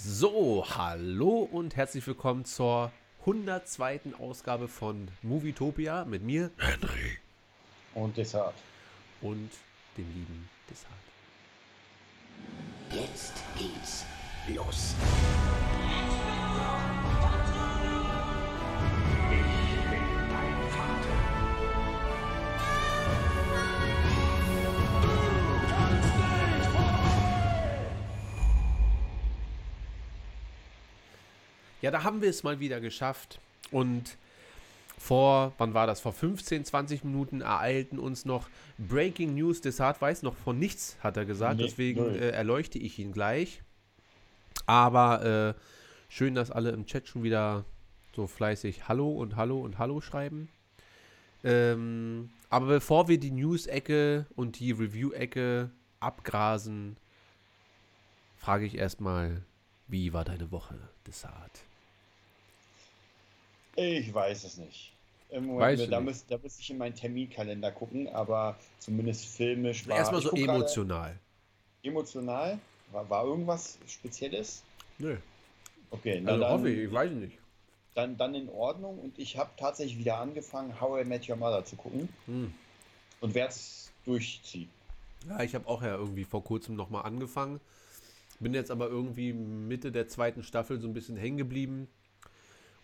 So, hallo und herzlich willkommen zur 102. Ausgabe von Movietopia mit mir, Henry. Und Desart. und dem lieben Desart. Jetzt geht's los. Ja, da haben wir es mal wieder geschafft. Und vor, wann war das? Vor 15, 20 Minuten ereilten uns noch Breaking News. Desart weiß noch von nichts, hat er gesagt. Nee, Deswegen äh, erleuchte ich ihn gleich. Aber äh, schön, dass alle im Chat schon wieder so fleißig Hallo und Hallo und Hallo schreiben. Ähm, aber bevor wir die News-Ecke und die Review-Ecke abgrasen, frage ich erstmal, wie war deine Woche, Desart? Ich weiß es nicht. Im Moment, da, nicht. müsst, da müsste ich in meinen Terminkalender gucken, aber zumindest filmisch war Erstmal so emotional. Emotional? War, war irgendwas Spezielles? Nö. Okay, na Also dann, hoffe ich, ich weiß nicht. dann, dann in Ordnung. Und ich habe tatsächlich wieder angefangen, How I Met Your Mother zu gucken Hm. und werde es durchziehen. Ja, ich habe auch ja irgendwie vor kurzem nochmal angefangen. Bin jetzt aber irgendwie Mitte der zweiten Staffel so ein bisschen hängen geblieben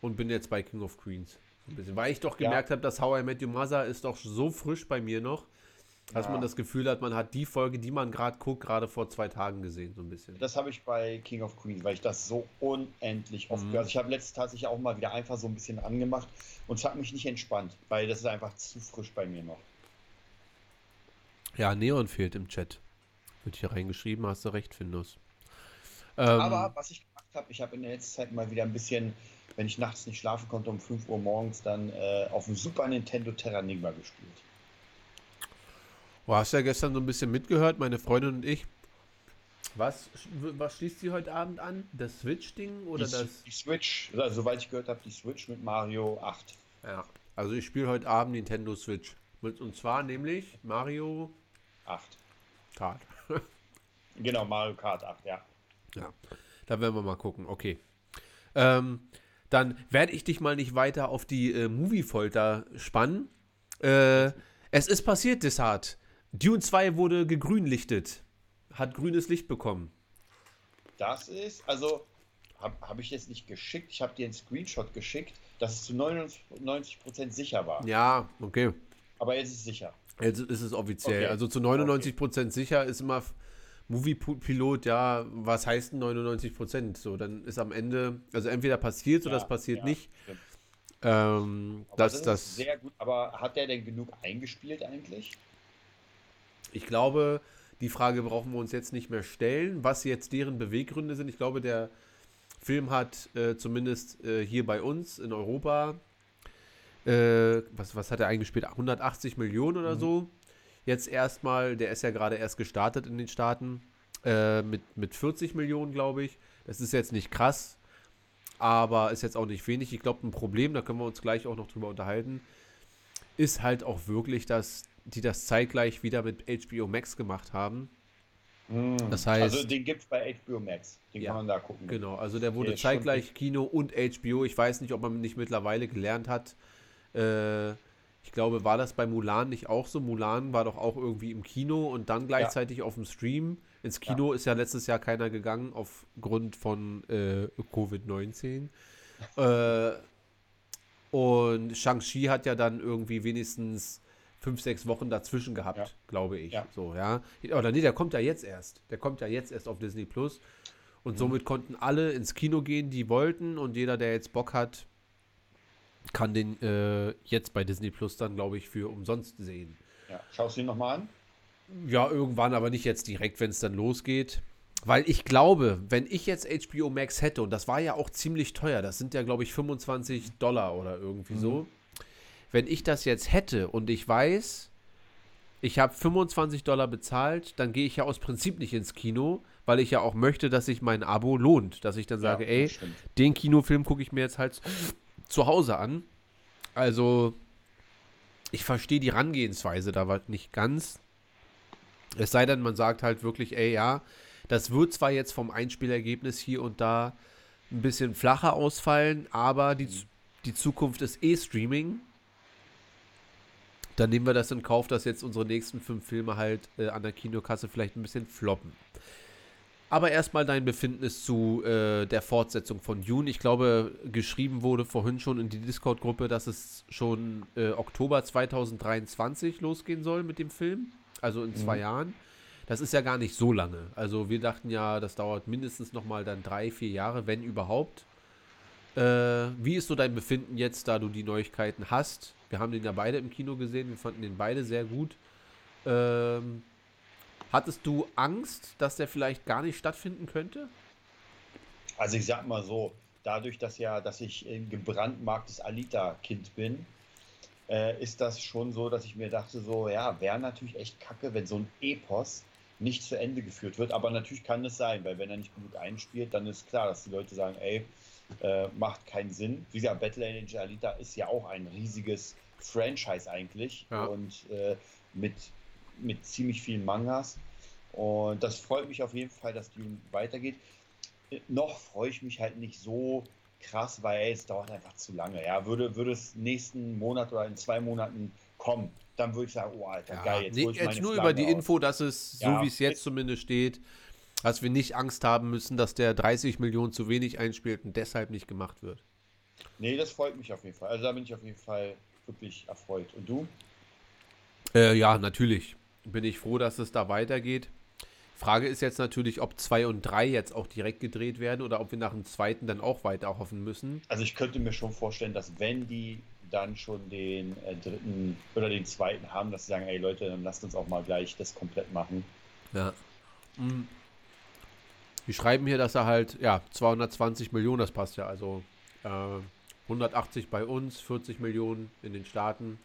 und bin jetzt bei King of Queens. Ein bisschen. Weil ich doch Ja. gemerkt habe, dass How I Met Your Mother ist doch so frisch bei mir noch, dass Ja. man das Gefühl hat, man hat die Folge, die man gerade guckt, gerade vor zwei Tagen gesehen, so ein bisschen. Das habe ich bei King of Queens, weil ich das so unendlich oft Mhm. gehört. Also ich habe letztes tatsächlich auch mal wieder einfach so ein bisschen angemacht und es hat mich nicht entspannt, weil das ist einfach zu frisch bei mir noch. Ja, Neon fehlt im Chat. Wird hier reingeschrieben, hast du recht, Findus. Ähm, Aber was ich gemacht habe, ich habe in der letzten Zeit mal wieder ein bisschen, wenn ich nachts nicht schlafen konnte, um 5 Uhr morgens dann äh, auf dem Super Nintendo Terranigma gespielt. Du hast ja gestern so ein bisschen mitgehört, meine Freundin und ich. Was, was schließt sie heute Abend an? Das Switch-Ding oder die, das? die Switch, also, soweit ich gehört habe, die Switch mit Mario 8. Ja. Also ich spiele heute Abend Nintendo Switch. Mit, und zwar nämlich Mario 8. Kart. Genau, Mario Kart 8, ja. Ja. Da werden wir mal gucken. Okay. Ähm, dann werde ich dich mal nicht weiter auf die äh, Movie-Folter spannen. Äh, es ist passiert, Desart. Dune 2 wurde gegrünlichtet. Hat grünes Licht bekommen. Das ist, also, habe hab ich jetzt nicht geschickt, ich habe dir einen Screenshot geschickt, dass es zu 99% sicher war. Ja, okay. Aber jetzt ist es sicher. Jetzt ist es offiziell. Okay. Also zu 99% sicher ist immer Movie-Pilot, ja, was heißt denn 99%? So, dann ist am Ende, also entweder passiert oder Ja, es passiert ja, nicht. stimmt. Ähm, Aber das, das, das, sehr gut. Aber hat der denn genug eingespielt eigentlich? ich glaube, die Frage brauchen wir uns jetzt nicht mehr stellen, was jetzt deren Beweggründe sind. Ich glaube, der Film hat äh, zumindest äh, hier bei uns in Europa, äh, was, was hat er eingespielt? 180 Millionen oder Mhm. so. Jetzt erstmal, der ist ja gerade erst gestartet in den Staaten, äh, mit, mit 40 Millionen, glaube ich. Das ist jetzt nicht krass, aber ist jetzt auch nicht wenig. Ich glaube, ein Problem, da können wir uns gleich auch noch drüber unterhalten, ist halt auch wirklich, dass die das zeitgleich wieder mit HBO Max gemacht haben. Das heißt- Also den gibt es bei HBO Max. Den Ja, kann man da gucken. Genau, also der wurde Der zeitgleich Kino und HBO. Ich weiß nicht, ob man nicht mittlerweile gelernt hat. Äh, ich glaube, war das bei Mulan nicht auch so? Mulan war doch auch irgendwie im Kino und dann gleichzeitig auf dem Stream. Ins Kino ist ja letztes Jahr keiner gegangen aufgrund von äh, Covid-19. äh, und Shang-Chi hat ja dann irgendwie wenigstens fünf, sechs Wochen dazwischen gehabt, Ja. glaube ich. Ja. So, ja. Oder nee, der kommt ja jetzt erst. Der kommt ja jetzt erst auf Disney Plus. Mhm. Und somit konnten alle ins Kino gehen, die wollten. Und jeder, der jetzt Bock hat, kann den äh, jetzt bei Disney Plus dann, glaube ich, für umsonst sehen. Ja. Schaust du ihn nochmal an? Ja, irgendwann, aber nicht jetzt direkt, wenn es dann losgeht. Weil ich glaube, wenn ich jetzt HBO Max hätte, und das war ja auch ziemlich teuer, das sind ja, glaube ich, 25 Dollar oder irgendwie so. Wenn ich das jetzt hätte und ich weiß, ich habe 25 Dollar bezahlt, dann gehe ich ja aus Prinzip nicht ins Kino, weil ich ja auch möchte, dass sich mein Abo lohnt. Dass ich dann sage, ja, ey, stimmt. den Kinofilm gucke ich mir jetzt halt zu Hause an. Also, ich verstehe die Herangehensweise da nicht ganz. Es sei denn, man sagt halt wirklich, ey, ja, Das wird zwar jetzt vom Einspielergebnis hier und da ein bisschen flacher ausfallen, aber die, die Zukunft ist eh Streaming. Dann nehmen wir das in Kauf, dass jetzt unsere nächsten fünf Filme halt äh, an der Kinokasse vielleicht ein bisschen floppen. Aber erstmal dein Befindnis zu äh, der Fortsetzung von Dune. Ich glaube, geschrieben wurde vorhin schon in die Discord-Gruppe, dass es schon äh, Oktober 2023 losgehen soll mit dem Film. Also in zwei mhm. Jahren. Das ist ja gar nicht so lange. Also wir dachten ja, das dauert mindestens nochmal dann drei, vier Jahre, wenn überhaupt. Äh, wie ist so dein Befinden jetzt, da du die Neuigkeiten hast? Wir haben den ja beide im Kino gesehen, wir fanden den beide sehr gut. Ähm, hattest du Angst, dass der vielleicht gar nicht stattfinden könnte? Also ich sag mal so, dadurch, dass ja, dass ich ein gebrandmarktes Alita-Kind bin, äh, ist das schon so, dass ich mir dachte, so, ja, wäre natürlich echt kacke, wenn so ein Epos nicht zu Ende geführt wird. Aber natürlich kann es sein, weil wenn er nicht genug einspielt, dann ist klar, dass die Leute sagen, ey, äh, macht keinen Sinn. Wie gesagt, Battle Angel Alita ist ja auch ein riesiges Franchise eigentlich ja. und äh, mit, mit ziemlich vielen Mangas. Und das freut mich auf jeden Fall, dass die weitergeht. Noch freue ich mich halt nicht so krass, weil es dauert einfach zu lange. Ja, würde, würde es nächsten Monat oder in zwei Monaten kommen, dann würde ich sagen, oh Alter, ja, geil. Jetzt, nee, jetzt nur Flagge über die aus. Info, dass es, ja, so wie es jetzt zumindest steht, dass wir nicht Angst haben müssen, dass der 30 Millionen zu wenig einspielt und deshalb nicht gemacht wird. Nee, das freut mich auf jeden Fall. Also da bin ich auf jeden Fall wirklich erfreut. Und du? Äh, ja, natürlich bin ich froh, dass es da weitergeht. Frage ist jetzt natürlich, ob 2 und 3 jetzt auch direkt gedreht werden oder ob wir nach dem zweiten dann auch weiter hoffen müssen. Also ich könnte mir schon vorstellen, dass wenn die dann schon den äh, dritten oder den zweiten haben, dass sie sagen, ey Leute, dann lasst uns auch mal gleich das komplett machen. Ja. Mhm. Wir schreiben hier, dass er halt, ja, 220 Millionen, das passt ja, also äh, 180 bei uns, 40 Millionen in den Staaten.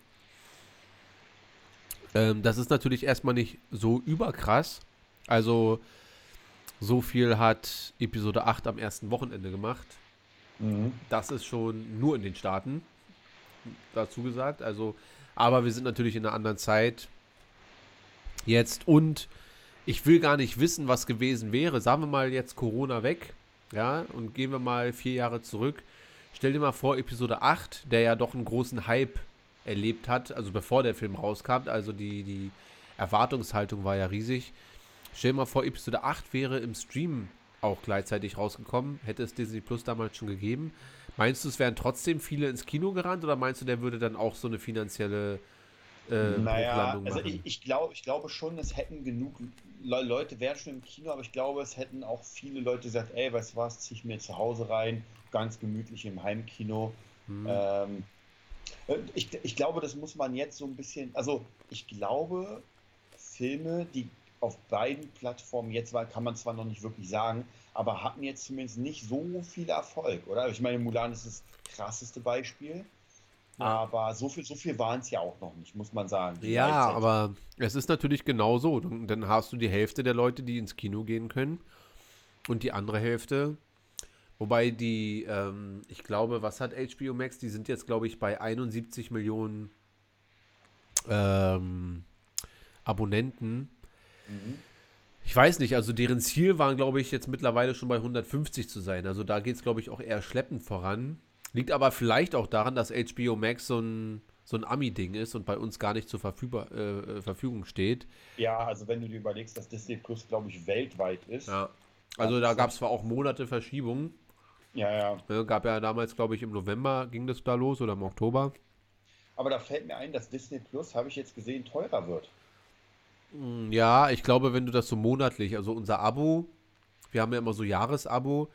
Ähm, das ist natürlich erstmal nicht so überkrass. Also so viel hat Episode 8 am ersten Wochenende gemacht. Mhm. Das ist schon nur in den Staaten dazu gesagt. Also, aber wir sind natürlich in einer anderen Zeit jetzt und ich will gar nicht wissen, was gewesen wäre. Sagen wir mal jetzt Corona weg, ja, und gehen wir mal vier Jahre zurück. Stell dir mal vor, Episode 8, der ja doch einen großen Hype erlebt hat, also bevor der Film rauskam, also die, die Erwartungshaltung war ja riesig. Stell dir mal vor, Episode 8 wäre im Stream auch gleichzeitig rausgekommen, hätte es Disney Plus damals schon gegeben. Meinst du, es wären trotzdem viele ins Kino gerannt oder meinst du, der würde dann auch so eine finanzielle äh, naja, also ich, ich, glaub, ich glaube schon, es hätten genug Le Leute wären schon im Kino, aber ich glaube, es hätten auch viele Leute gesagt, ey, weißt du was, zieh ich mir zu Hause rein, ganz gemütlich im Heimkino. Hm. Ähm, ich, ich glaube, das muss man jetzt so ein bisschen, also ich glaube, Filme, die auf beiden Plattformen jetzt war, kann man zwar noch nicht wirklich sagen, aber hatten jetzt zumindest nicht so viel Erfolg, oder? Ich meine, Mulan ist das krasseste Beispiel. Ja. Aber so viel, so viel waren es ja auch noch nicht, muss man sagen. Ja, aber es ist natürlich genau so. Dann hast du die Hälfte der Leute, die ins Kino gehen können. Und die andere Hälfte, wobei die, ähm, ich glaube, was hat HBO Max? Die sind jetzt, glaube ich, bei 71 Millionen ähm, Abonnenten. Mhm. Ich weiß nicht, also deren Ziel waren, glaube ich, jetzt mittlerweile schon bei 150 zu sein. Also da geht es, glaube ich, auch eher schleppend voran. Liegt aber vielleicht auch daran, dass HBO Max so ein, so ein Ami-Ding ist und bei uns gar nicht zur Verfügbar, äh, äh, Verfügung steht. Ja, also wenn du dir überlegst, dass Disney Plus, glaube ich, weltweit ist. Ja. Also da gab es zwar auch Monate Verschiebungen. Ja, ja. ja gab ja damals, glaube ich, im November ging das da los oder im Oktober. Aber da fällt mir ein, dass Disney Plus, habe ich jetzt gesehen, teurer wird. Hm, ja, ich glaube, wenn du das so monatlich, also unser Abo, wir haben ja immer so Jahresabo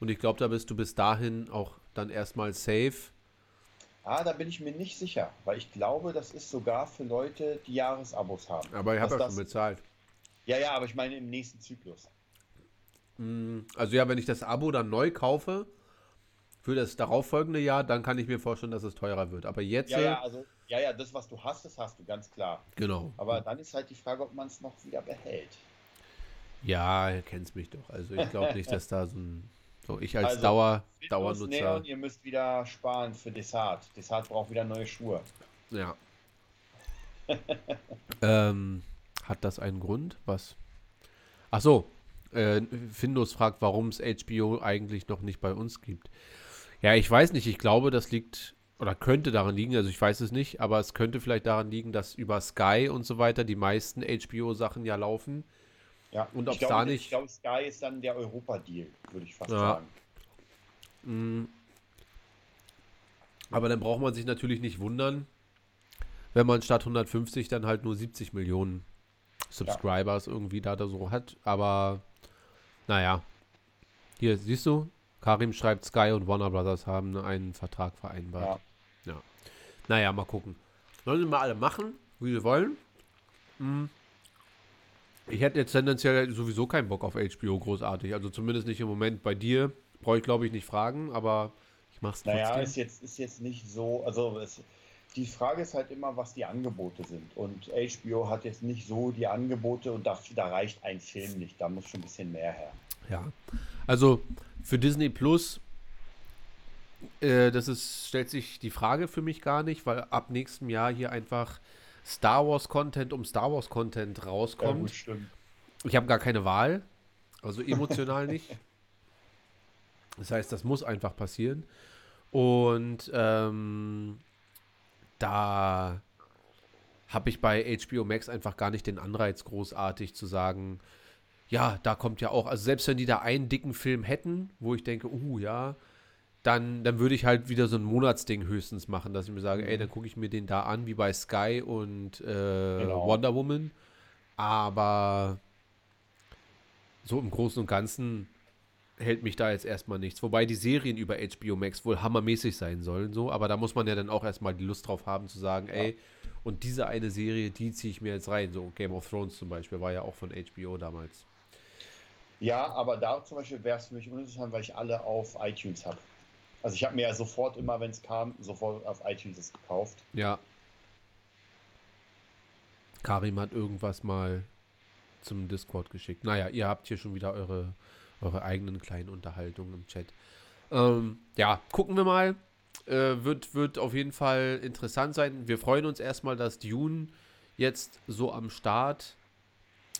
und ich glaube, da bist du bis dahin auch dann erstmal safe. Ah, da bin ich mir nicht sicher, weil ich glaube, das ist sogar für Leute, die Jahresabos haben. Aber ich habe ja schon bezahlt. Ja, ja, aber ich meine im nächsten Zyklus. Hm, also ja, wenn ich das Abo dann neu kaufe für das darauffolgende Jahr, dann kann ich mir vorstellen, dass es teurer wird. Aber jetzt. Ja, ja, also ja, ja, das, was du hast, das hast du, ganz klar. Genau. Aber dann ist halt die Frage, ob man es noch wieder behält. Ja, er kennt mich doch. Also ich glaube nicht, dass da so ein. So, ich als also, Dauer, Dauernutzer. Und ihr müsst wieder sparen für Desart. Desart braucht wieder neue Schuhe. Ja. ähm, hat das einen Grund? Was? Ach so. Äh, Findus fragt, warum es HBO eigentlich noch nicht bei uns gibt. Ja, ich weiß nicht. Ich glaube, das liegt oder könnte daran liegen, also ich weiß es nicht, aber es könnte vielleicht daran liegen, dass über Sky und so weiter die meisten HBO-Sachen ja laufen. Ja, Und glaube, da nicht- Ich glaube, Sky ist dann der Europa-Deal, würde ich fast Ja. sagen. Mm. Aber dann braucht man sich natürlich nicht wundern, wenn man statt 150 dann halt nur 70 Millionen Subscribers irgendwie da, da so hat. Aber naja, hier siehst du, Karim schreibt, Sky und Warner Brothers haben einen Vertrag vereinbart. Ja. Naja, mal gucken. Sollen sie mal alle machen, wie sie wollen. Hm. Ich hätte jetzt tendenziell sowieso keinen Bock auf HBO großartig. Also zumindest nicht im Moment. Bei dir brauche ich, glaube ich, nicht fragen, aber ich mache es trotzdem. Naja, ist jetzt, ist jetzt nicht so, also es, die Frage ist halt immer, was die Angebote sind. Und HBO hat jetzt nicht so die Angebote und da, da reicht ein Film nicht. Da muss schon ein bisschen mehr her. Ja. Also für Disney Plus, äh, das ist, stellt sich die Frage für mich gar nicht, weil ab nächstem Jahr hier einfach Star Wars Content um Star Wars Content rauskommt. gut, stimmt. Ich habe gar keine Wahl. Also emotional nicht. Das heißt, das muss einfach passieren. Und ähm, da habe ich bei HBO Max einfach gar nicht den Anreiz, großartig zu sagen, ja, da kommt ja auch, also selbst wenn die da einen dicken Film hätten, wo ich denke, uh, ja, dann, dann würde ich halt wieder so ein Monatsding höchstens machen, dass ich mir sage, ey, dann gucke ich mir den da an, wie bei Sky und äh, Genau. Wonder Woman. Aber so im Großen und Ganzen hält mich da jetzt erstmal nichts. Wobei die Serien über HBO Max wohl hammermäßig sein sollen, so, aber da muss man ja dann auch erstmal die Lust drauf haben zu sagen, ey, und diese eine Serie, die ziehe ich mir jetzt rein. So Game of Thrones zum Beispiel war ja auch von HBO damals. Ja, aber da zum Beispiel wäre es für mich uninteressant, weil ich alle auf iTunes habe. Also ich habe mir ja sofort immer, wenn es kam, sofort auf iTunes es gekauft. Ja. Karim hat irgendwas mal zum Discord geschickt. Naja, ihr habt hier schon wieder eure, eure eigenen kleinen Unterhaltungen im Chat. Ähm, ja, gucken wir mal. Äh, wird, wird auf jeden Fall interessant sein. Wir freuen uns erstmal, dass Dune jetzt so am Start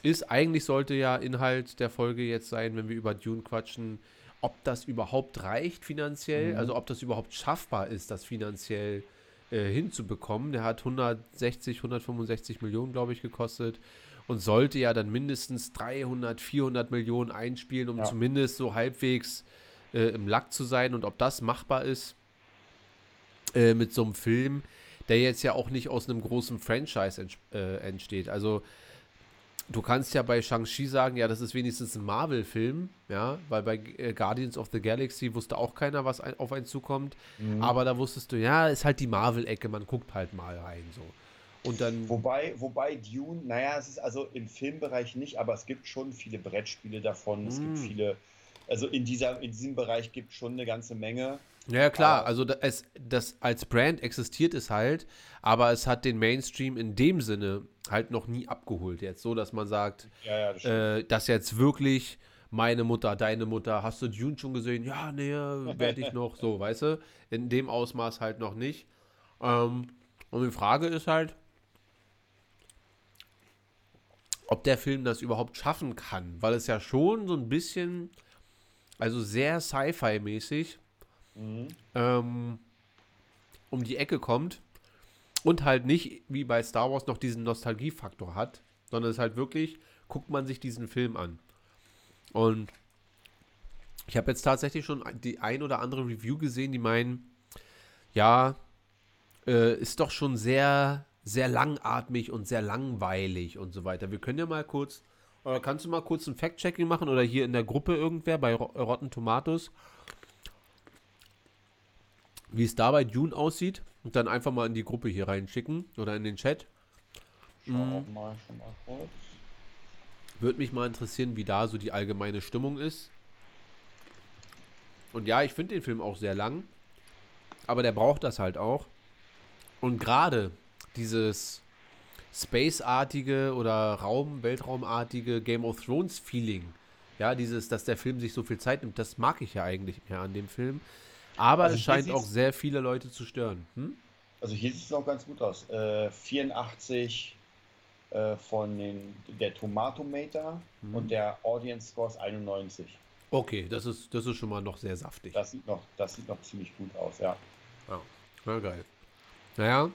ist. Eigentlich sollte ja Inhalt der Folge jetzt sein, wenn wir über Dune quatschen, ob das überhaupt reicht finanziell, Mhm. also ob das überhaupt schaffbar ist, das finanziell äh, hinzubekommen. Der hat 160, 165 Millionen, glaube ich, gekostet und sollte ja dann mindestens 300, 400 Millionen einspielen, um Ja. zumindest so halbwegs äh, im Lack zu sein und ob das machbar ist äh, mit so einem Film, der jetzt ja auch nicht aus einem großen Franchise ents äh, entsteht. Also du kannst ja bei Shang-Chi sagen, ja, das ist wenigstens ein Marvel-Film, ja, weil bei äh, Guardians of the Galaxy wusste auch keiner, was ein, auf einen zukommt. Aber da wusstest du, ja, ist halt die Marvel-Ecke, man guckt halt mal rein so. Und dann, Wobei, wobei Dune, naja, es ist also im Filmbereich nicht, aber es gibt schon viele Brettspiele davon. Es gibt Mm. viele, also in, dieser, in diesem Bereich gibt es schon eine ganze Menge. ja klar, aber- also da, es, das als Brand existiert es halt, aber es hat den Mainstream in dem Sinne halt noch nie abgeholt jetzt, so dass man sagt, Ja, ja, das äh, dass jetzt wirklich meine Mutter, deine Mutter, hast du Dune schon gesehen? Ja, nee, werde ich noch, so, weißt du? In dem Ausmaß halt noch nicht. Ähm, und die Frage ist halt, ob der Film das überhaupt schaffen kann, weil es ja schon so ein bisschen, also sehr Sci-Fi-mäßig Mhm. ähm, um die Ecke kommt und halt nicht wie bei Star Wars noch diesen Nostalgiefaktor hat, sondern es halt wirklich, guckt man sich diesen Film an. Und ich habe jetzt tatsächlich schon die ein oder andere Review gesehen, die meinen, ja, äh, ist doch schon sehr, sehr langatmig und sehr langweilig und so weiter. Wir können ja mal kurz, oder kannst du mal kurz ein Fact-Checking machen oder hier in der Gruppe irgendwer bei Ro- Rotten Tomatoes, wie es da bei Dune aussieht und dann einfach mal in die Gruppe hier reinschicken oder in den Chat. Schau auch mal schon mal kurz. Würde mich mal interessieren, wie da so die allgemeine Stimmung ist. Und ja, ich finde den Film auch sehr lang, aber der braucht das halt auch. Und gerade dieses Space-artige oder Raum, Weltraumartige Game of Thrones Feeling, ja, dieses, dass der Film sich so viel Zeit nimmt, das mag ich ja eigentlich mehr an dem Film. Aber Also es scheint auch sehr viele Leute zu stören. Hm? Also hier sieht es noch ganz gut aus. Äh, 84 äh, von den, der Tomatometer Mhm. und der Audience Score ist 91. Okay, das ist, das ist schon mal noch sehr saftig. Das sieht noch, das sieht noch ziemlich gut aus, ja. Ja, na geil. Naja.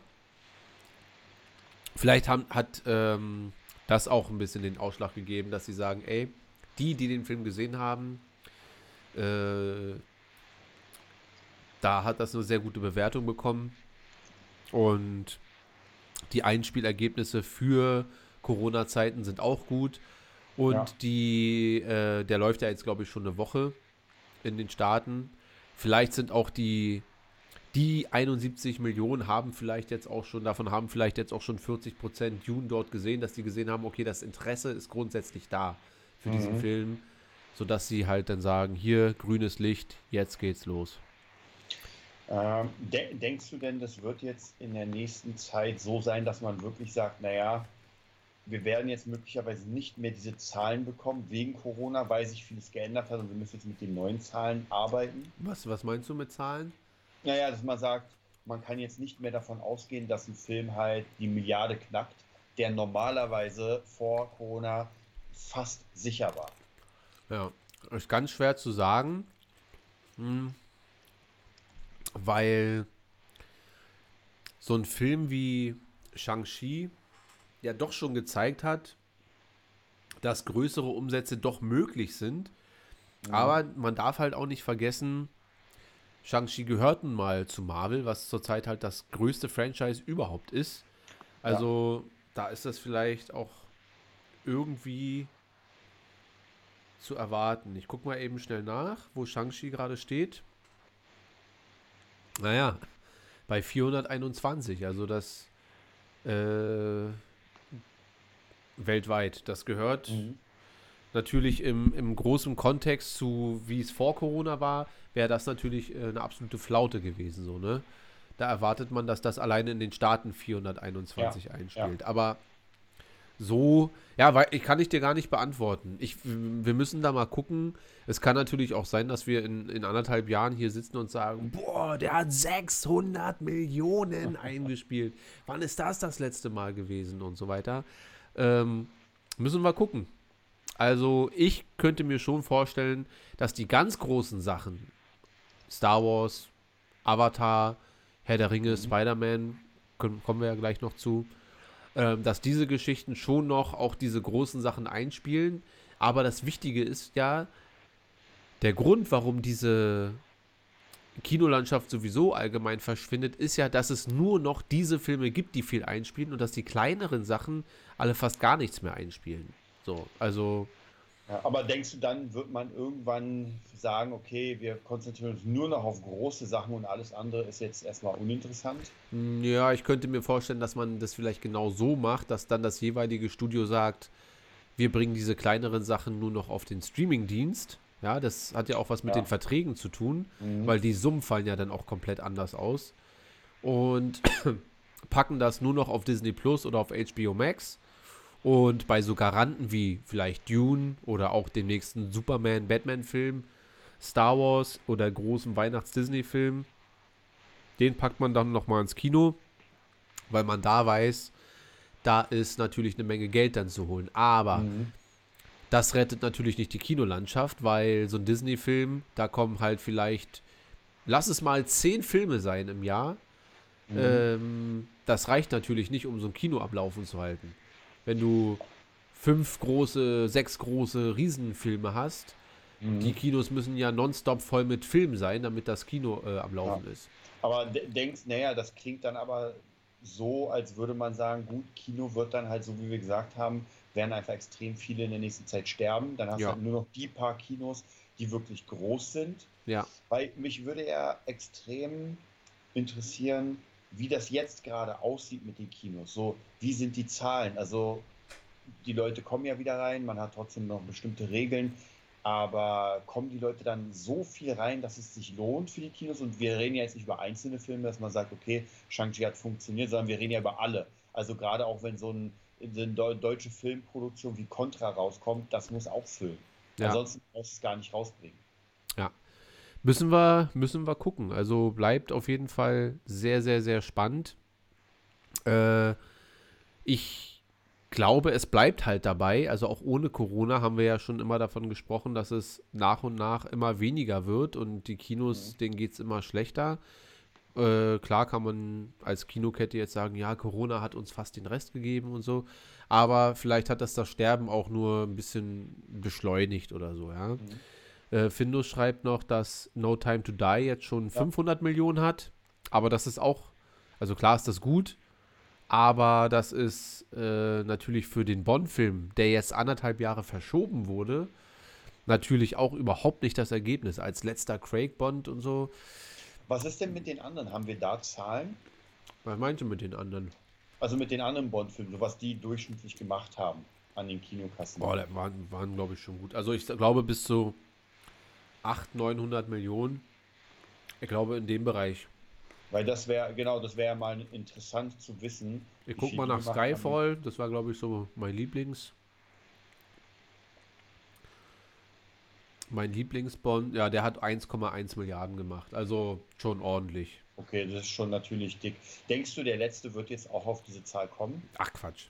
Vielleicht haben, hat ähm, das auch ein bisschen den Ausschlag gegeben, dass sie sagen, ey, die, die den Film gesehen haben, äh, da hat das eine sehr gute Bewertung bekommen. Und die Einspielergebnisse für Corona-Zeiten sind auch gut. Und Ja. die, äh, der läuft ja jetzt, glaube ich, schon eine Woche in den Staaten. Vielleicht sind auch die, die 71 Millionen haben vielleicht jetzt auch schon, davon haben vielleicht jetzt auch schon 40 Prozent Dune dort gesehen, dass die gesehen haben, okay, das Interesse ist grundsätzlich da für diesen Mhm. Film, sodass sie halt dann sagen, hier, grünes Licht, jetzt geht's los. Ähm, de denkst du denn, das wird jetzt in der nächsten Zeit so sein, dass man wirklich sagt, naja, wir werden jetzt möglicherweise nicht mehr diese Zahlen bekommen wegen Corona, weil sich vieles geändert hat und wir müssen jetzt mit den neuen Zahlen arbeiten? Was, was meinst du mit Zahlen? Naja, dass man sagt, man kann jetzt nicht mehr davon ausgehen, dass ein Film halt die Milliarde knackt, der normalerweise vor Corona fast sicher war. Ja, ist ganz schwer zu sagen, hm, weil so ein Film wie Shang-Chi ja doch schon gezeigt hat, dass größere Umsätze doch möglich sind. Aber man darf halt auch nicht vergessen, Shang-Chi gehört nun mal zu Marvel, was zurzeit halt das größte Franchise überhaupt ist. Also da ist das vielleicht auch irgendwie zu erwarten. Ich gucke mal eben schnell nach, wo Shang-Chi gerade steht. Naja, bei 421, also das äh, weltweit. Das gehört Mhm. Natürlich im, im großen Kontext zu, wie es vor Corona war, wäre das natürlich äh, eine absolute Flaute gewesen, so, ne? Da erwartet man, dass das alleine in den Staaten 421 einspielt. Aber so, ja, weil ich kann ich dir gar nicht beantworten. Ich, wir müssen da mal gucken. Es kann natürlich auch sein, dass wir in, in anderthalb Jahren hier sitzen und sagen, boah, der hat 600 Millionen eingespielt. Wann ist das das letzte Mal gewesen und so weiter. Ähm, müssen wir gucken. Also ich könnte mir schon vorstellen, dass die ganz großen Sachen, Star Wars, Avatar, Herr der Ringe, Spider-Man, können- kommen wir ja gleich noch zu, ähm, dass diese Geschichten schon noch auch diese großen Sachen einspielen. Aber das Wichtige ist ja, der Grund, warum diese Kinolandschaft sowieso allgemein verschwindet, ist ja, dass es nur noch diese Filme gibt, die viel einspielen und dass die kleineren Sachen alle fast gar nichts mehr einspielen. So, also Ja, aber denkst du, dann wird man irgendwann sagen, okay, wir konzentrieren uns nur noch auf große Sachen und alles andere ist jetzt erstmal uninteressant? Mm, Ja, ich könnte mir vorstellen, dass man das vielleicht genau so macht, dass dann das jeweilige Studio sagt, wir bringen diese kleineren Sachen nur noch auf den Streamingdienst. Ja, das hat ja auch was mit Ja. den Verträgen zu tun, Mhm. weil die Summen fallen ja dann auch komplett anders aus. Und packen das nur noch auf Disney Plus oder auf HBO Max. Und bei so Garanten wie vielleicht Dune oder auch dem nächsten Superman, Batman-Film, Star Wars oder großen Weihnachts-Disney-Film, den packt man dann nochmal ins Kino, weil man da weiß, da ist natürlich eine Menge Geld dann zu holen. Aber Mhm. das rettet natürlich nicht die Kinolandschaft, weil so ein Disney-Film, da kommen halt vielleicht, lass es mal zehn Filme sein im Jahr. Mhm. Ähm, das reicht natürlich nicht, um so ein Kino ablaufen zu halten. Wenn du fünf große, sechs große Riesenfilme hast, Mhm. die Kinos müssen ja nonstop voll mit Filmen sein, damit das Kino äh, am Laufen ist. Aber de denkst, naja, das klingt dann aber so, als würde man sagen, gut, Kino wird dann halt, so wie wir gesagt haben, werden einfach extrem viele in der nächsten Zeit sterben. Dann hast Ja. du halt nur noch die paar Kinos, die wirklich groß sind. Ja, Weil mich würde ja extrem interessieren, wie das jetzt gerade aussieht mit den Kinos. So, wie sind die Zahlen? Also, die Leute kommen ja wieder rein, man hat trotzdem noch bestimmte Regeln, aber kommen die Leute dann so viel rein, dass es sich lohnt für die Kinos? Und wir reden ja jetzt nicht über einzelne Filme, dass man sagt, okay, Shang-Chi hat funktioniert, sondern wir reden ja über alle. Also gerade auch wenn so ein, eine deu- deutsche Filmproduktion wie Contra rauskommt, das muss auch füllen. Ja. Ansonsten brauchst du es gar nicht rausbringen. Müssen wir, müssen wir gucken. Also bleibt auf jeden Fall sehr, sehr, sehr spannend. Äh, ich glaube, es bleibt halt dabei. Also auch ohne Corona haben wir ja schon immer davon gesprochen, dass es nach und nach immer weniger wird und die Kinos, mhm. denen geht es immer schlechter. Äh, klar kann man als Kinokette jetzt sagen, ja, Corona hat uns fast den Rest gegeben und so. Aber vielleicht hat das das Sterben auch nur ein bisschen beschleunigt oder so, ja. Mhm. Äh, Findus schreibt noch, dass No Time to Die jetzt schon ja. 500 Millionen hat. Aber das ist auch, also klar ist das gut, aber das ist äh, natürlich für den Bond-Film, der jetzt anderthalb Jahre verschoben wurde, natürlich auch überhaupt nicht das Ergebnis. Als letzter Craig-Bond und so. Was ist denn mit den anderen? Haben wir da Zahlen? Was meinst du mit den anderen? Also mit den anderen Bond-Filmen, so was die durchschnittlich gemacht haben an den Kinokassen. Boah, das waren, waren glaube ich, schon gut. Also ich glaube bis zu 800, 900 Millionen. Ich glaube in dem Bereich. Weil das wäre, genau, das wäre mal interessant zu wissen. Ich guck mal nach Skyfall, haben. das war glaube ich so mein Lieblings. Mein Lieblingsbond, ja, der hat 1,1 Milliarden gemacht, also schon ordentlich. Okay, das ist schon natürlich dick. Denkst du, der letzte wird jetzt auch auf diese Zahl kommen? Ach Quatsch.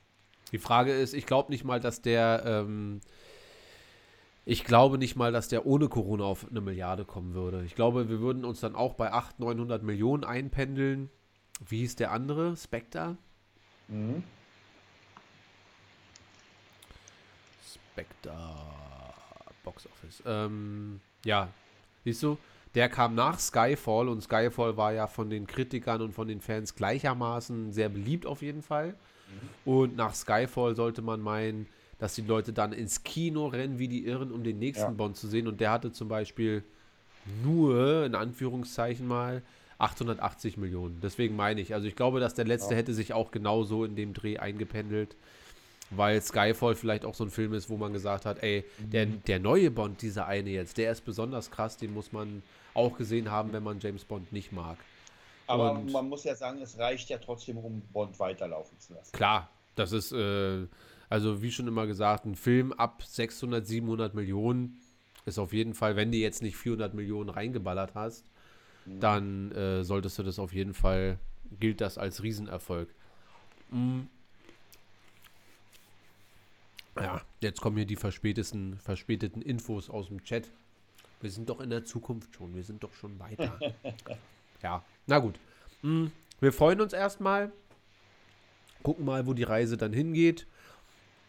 Die Frage ist, ich glaube nicht mal, dass der ähm, ich glaube nicht mal, dass der ohne Corona auf eine Milliarde kommen würde. Ich glaube, wir würden uns dann auch bei 800, 900 Millionen einpendeln. Wie hieß der andere? Spectre? Mhm. Spectre. Box Office. Ähm, ja, siehst du, der kam nach Skyfall und Skyfall war ja von den Kritikern und von den Fans gleichermaßen sehr beliebt auf jeden Fall. Mhm. Und nach Skyfall sollte man meinen, dass die Leute dann ins Kino rennen wie die Irren, um den nächsten ja. Bond zu sehen. Und der hatte zum Beispiel nur, in Anführungszeichen mal, 880 Millionen. Deswegen meine ich, also ich glaube, dass der letzte ja. hätte sich auch genauso in dem Dreh eingependelt, weil Skyfall vielleicht auch so ein Film ist, wo man gesagt hat, ey, mhm. der, der neue Bond, dieser eine jetzt, der ist besonders krass, den muss man auch gesehen haben, wenn man James Bond nicht mag. Aber Und man muss ja sagen, es reicht ja trotzdem, um Bond weiterlaufen zu lassen. Klar, das ist, äh, also wie schon immer gesagt, ein Film ab 600, 700 Millionen ist auf jeden Fall, wenn du jetzt nicht 400 Millionen reingeballert hast, mhm. dann äh, solltest du das auf jeden Fall, gilt das als Riesenerfolg. Mhm. Ja, jetzt kommen hier die verspäteten, verspäteten Infos aus dem Chat. Wir sind doch in der Zukunft schon, wir sind doch schon weiter. ja, na gut. Mhm. Wir freuen uns erstmal, gucken mal, wo die Reise dann hingeht.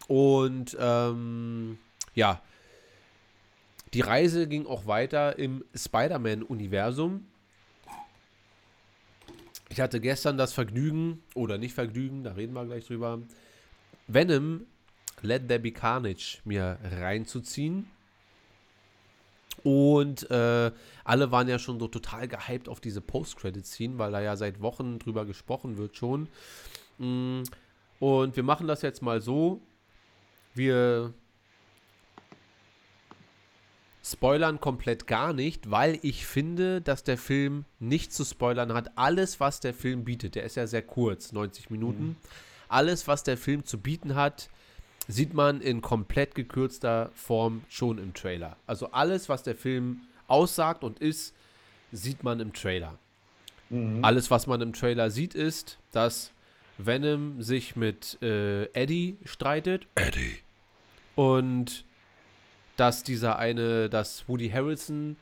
Und ähm, ja, die Reise ging auch weiter im Spider-Man-Universum. Ich hatte gestern das Vergnügen, oder nicht Vergnügen, da reden wir gleich drüber, Venom Let There Be Carnage mir reinzuziehen. Und äh, alle waren ja schon so total gehypt auf diese Post-Credit-Scene, weil da ja seit Wochen drüber gesprochen wird schon. Mm, und wir machen das jetzt mal so. Wir spoilern komplett gar nicht, weil ich finde, dass der Film nicht zu spoilern hat. Alles, was der Film bietet, der ist ja sehr kurz, 90 Minuten. Mhm. Alles, was der Film zu bieten hat, sieht man in komplett gekürzter Form schon im Trailer. Also alles, was der Film aussagt und ist, sieht man im Trailer. Mhm. Alles, was man im Trailer sieht, ist, dass Venom sich mit äh, Eddie streitet. Eddie. Und dass dieser eine, dass Woody Harrelson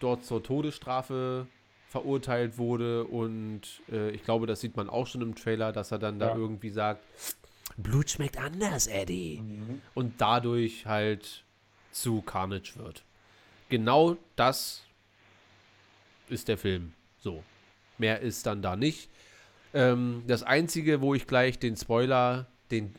dort zur Todesstrafe verurteilt wurde und äh, ich glaube, das sieht man auch schon im Trailer, dass er dann ja. da irgendwie sagt, Blut schmeckt anders, Eddie. Mhm. Und dadurch halt zu Carnage wird. Genau das ist der Film. So. Mehr ist dann da nicht. Ähm, das Einzige, wo ich gleich den Spoiler, den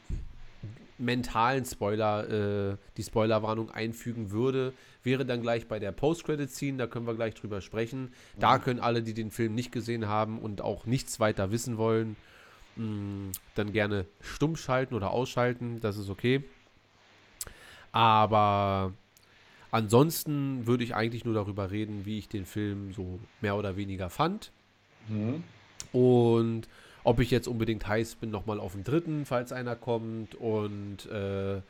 mentalen Spoiler, äh, die Spoilerwarnung einfügen würde, wäre dann gleich bei der Post-Credit-Scene, da können wir gleich drüber sprechen. Mhm. Da können alle, die den Film nicht gesehen haben und auch nichts weiter wissen wollen, mh, mm, dann gerne stumm schalten oder ausschalten, das ist okay. Aber ansonsten würde ich eigentlich nur darüber reden, wie ich den Film so mehr oder weniger fand. Mhm. Und ob ich jetzt unbedingt heiß bin, nochmal auf den dritten, falls einer kommt. Und äh,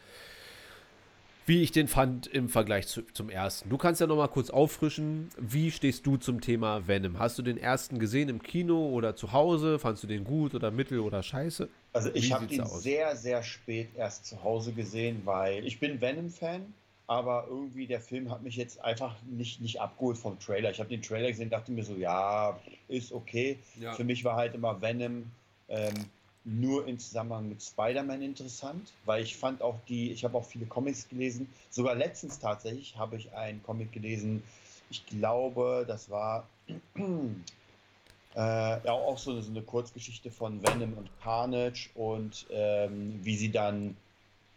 wie ich den fand im Vergleich zu, zum ersten. Du kannst ja noch mal kurz auffrischen, wie stehst du zum Thema Venom? Hast du den ersten gesehen im Kino oder zu Hause? Fandst du den gut oder mittel oder scheiße? Also ich habe ihn sehr, sehr spät erst zu Hause gesehen, weil ich bin Venom-Fan, aber irgendwie der Film hat mich jetzt einfach nicht, nicht abgeholt vom Trailer. Ich habe den Trailer gesehen, dachte mir so, ja, ist okay. Ja. Für mich war halt immer Venom ähm, nur im Zusammenhang mit Spider-Man interessant, weil ich fand auch die, ich habe auch viele Comics gelesen, sogar letztens tatsächlich habe ich einen Comic gelesen, ich glaube, das war äh, ja auch so, so, eine Kurzgeschichte von Venom und Carnage und ähm, wie sie dann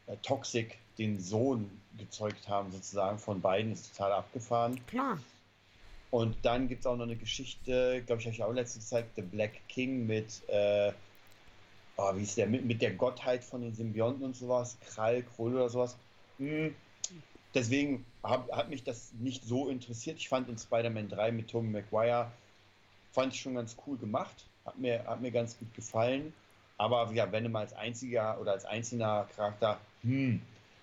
äh, Toxic, den Sohn, gezeugt haben, sozusagen von beiden, ist total abgefahren. Klar. Und dann gibt es auch noch eine Geschichte, glaube ich, habe ich auch letztens gezeigt, The Black King mit äh, oh, wie ist der, mit, mit der Gottheit von den Symbionten und sowas, Krall, Krull oder sowas. Hm. Deswegen hab, hat mich das nicht so interessiert. Ich fand in Spider-Man 3 mit Tobey Maguire, fand ich schon ganz cool gemacht, hat mir, hat mir ganz gut gefallen. Aber ja, Venom als einziger oder als einzelner Charakter, hm.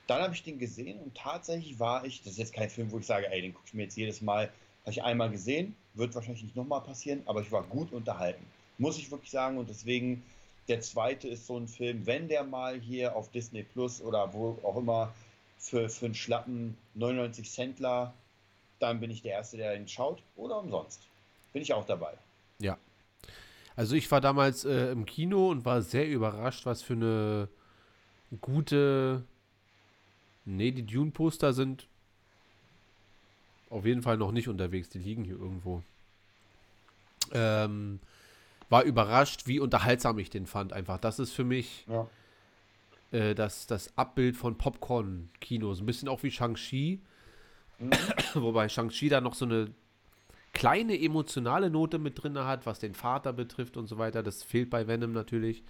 Dann habe ich den gesehen und tatsächlich war ich, das ist jetzt kein Film, wo ich sage, ey, den gucke ich mir jetzt jedes Mal, habe ich einmal gesehen, wird wahrscheinlich nicht nochmal passieren, aber ich war gut unterhalten. Muss ich wirklich sagen und deswegen der zweite ist so ein Film, wenn der mal hier auf Disney Plus oder wo auch immer für, für einen schlappen 99 Centler, dann bin ich der Erste, der ihn schaut oder umsonst. Bin ich auch dabei. Ja. Also ich war damals äh, im Kino und war sehr überrascht, was für eine gute. Nee, die Dune-Poster sind auf jeden Fall noch nicht unterwegs. Die liegen hier irgendwo. Ähm, war überrascht, wie unterhaltsam ich den fand. Einfach, das ist für mich ja. äh, das, das Abbild von Popcorn-Kino. So ein bisschen auch wie Shang-Chi. Mhm. Wobei Shang-Chi da noch so eine kleine emotionale Note mit drin hat, was den Vater betrifft und so weiter. Das fehlt bei Venom natürlich.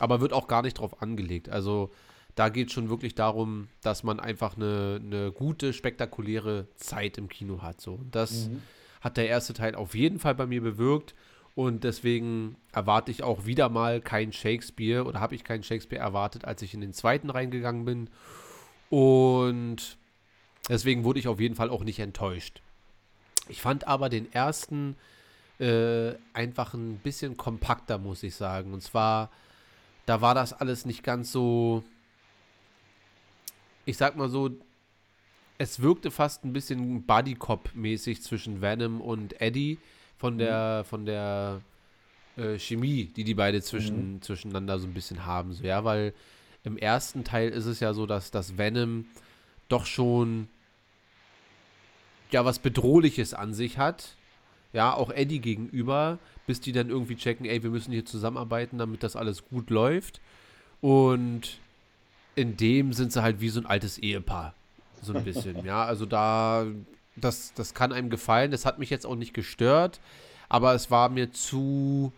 Aber wird auch gar nicht drauf angelegt. Also da geht es schon wirklich darum, dass man einfach eine, eine gute, spektakuläre Zeit im Kino hat. So. Und das mhm. hat der erste Teil auf jeden Fall bei mir bewirkt. Und deswegen erwarte ich auch wieder mal kein Shakespeare oder habe ich keinen Shakespeare erwartet, als ich in den zweiten reingegangen bin. Und deswegen wurde ich auf jeden Fall auch nicht enttäuscht. Ich fand aber den ersten äh, einfach ein bisschen kompakter, muss ich sagen. Und zwar, da war das alles nicht ganz so, ich sag mal so, es wirkte fast ein bisschen Buddy-Cop-mäßig zwischen Venom und Eddie von der, von der äh, Chemie, die die beide zwischen, mhm. zwischeneinander so ein bisschen haben. So, ja, weil im ersten Teil ist es ja so, dass das Venom doch schon ja was Bedrohliches an sich hat. Ja, auch Eddie gegenüber, bis die dann irgendwie checken, ey, wir müssen hier zusammenarbeiten, damit das alles gut läuft. Und in dem sind sie halt wie so ein altes Ehepaar. So ein bisschen, ja. Also da das, das kann einem gefallen. Das hat mich jetzt auch nicht gestört, aber es war mir zu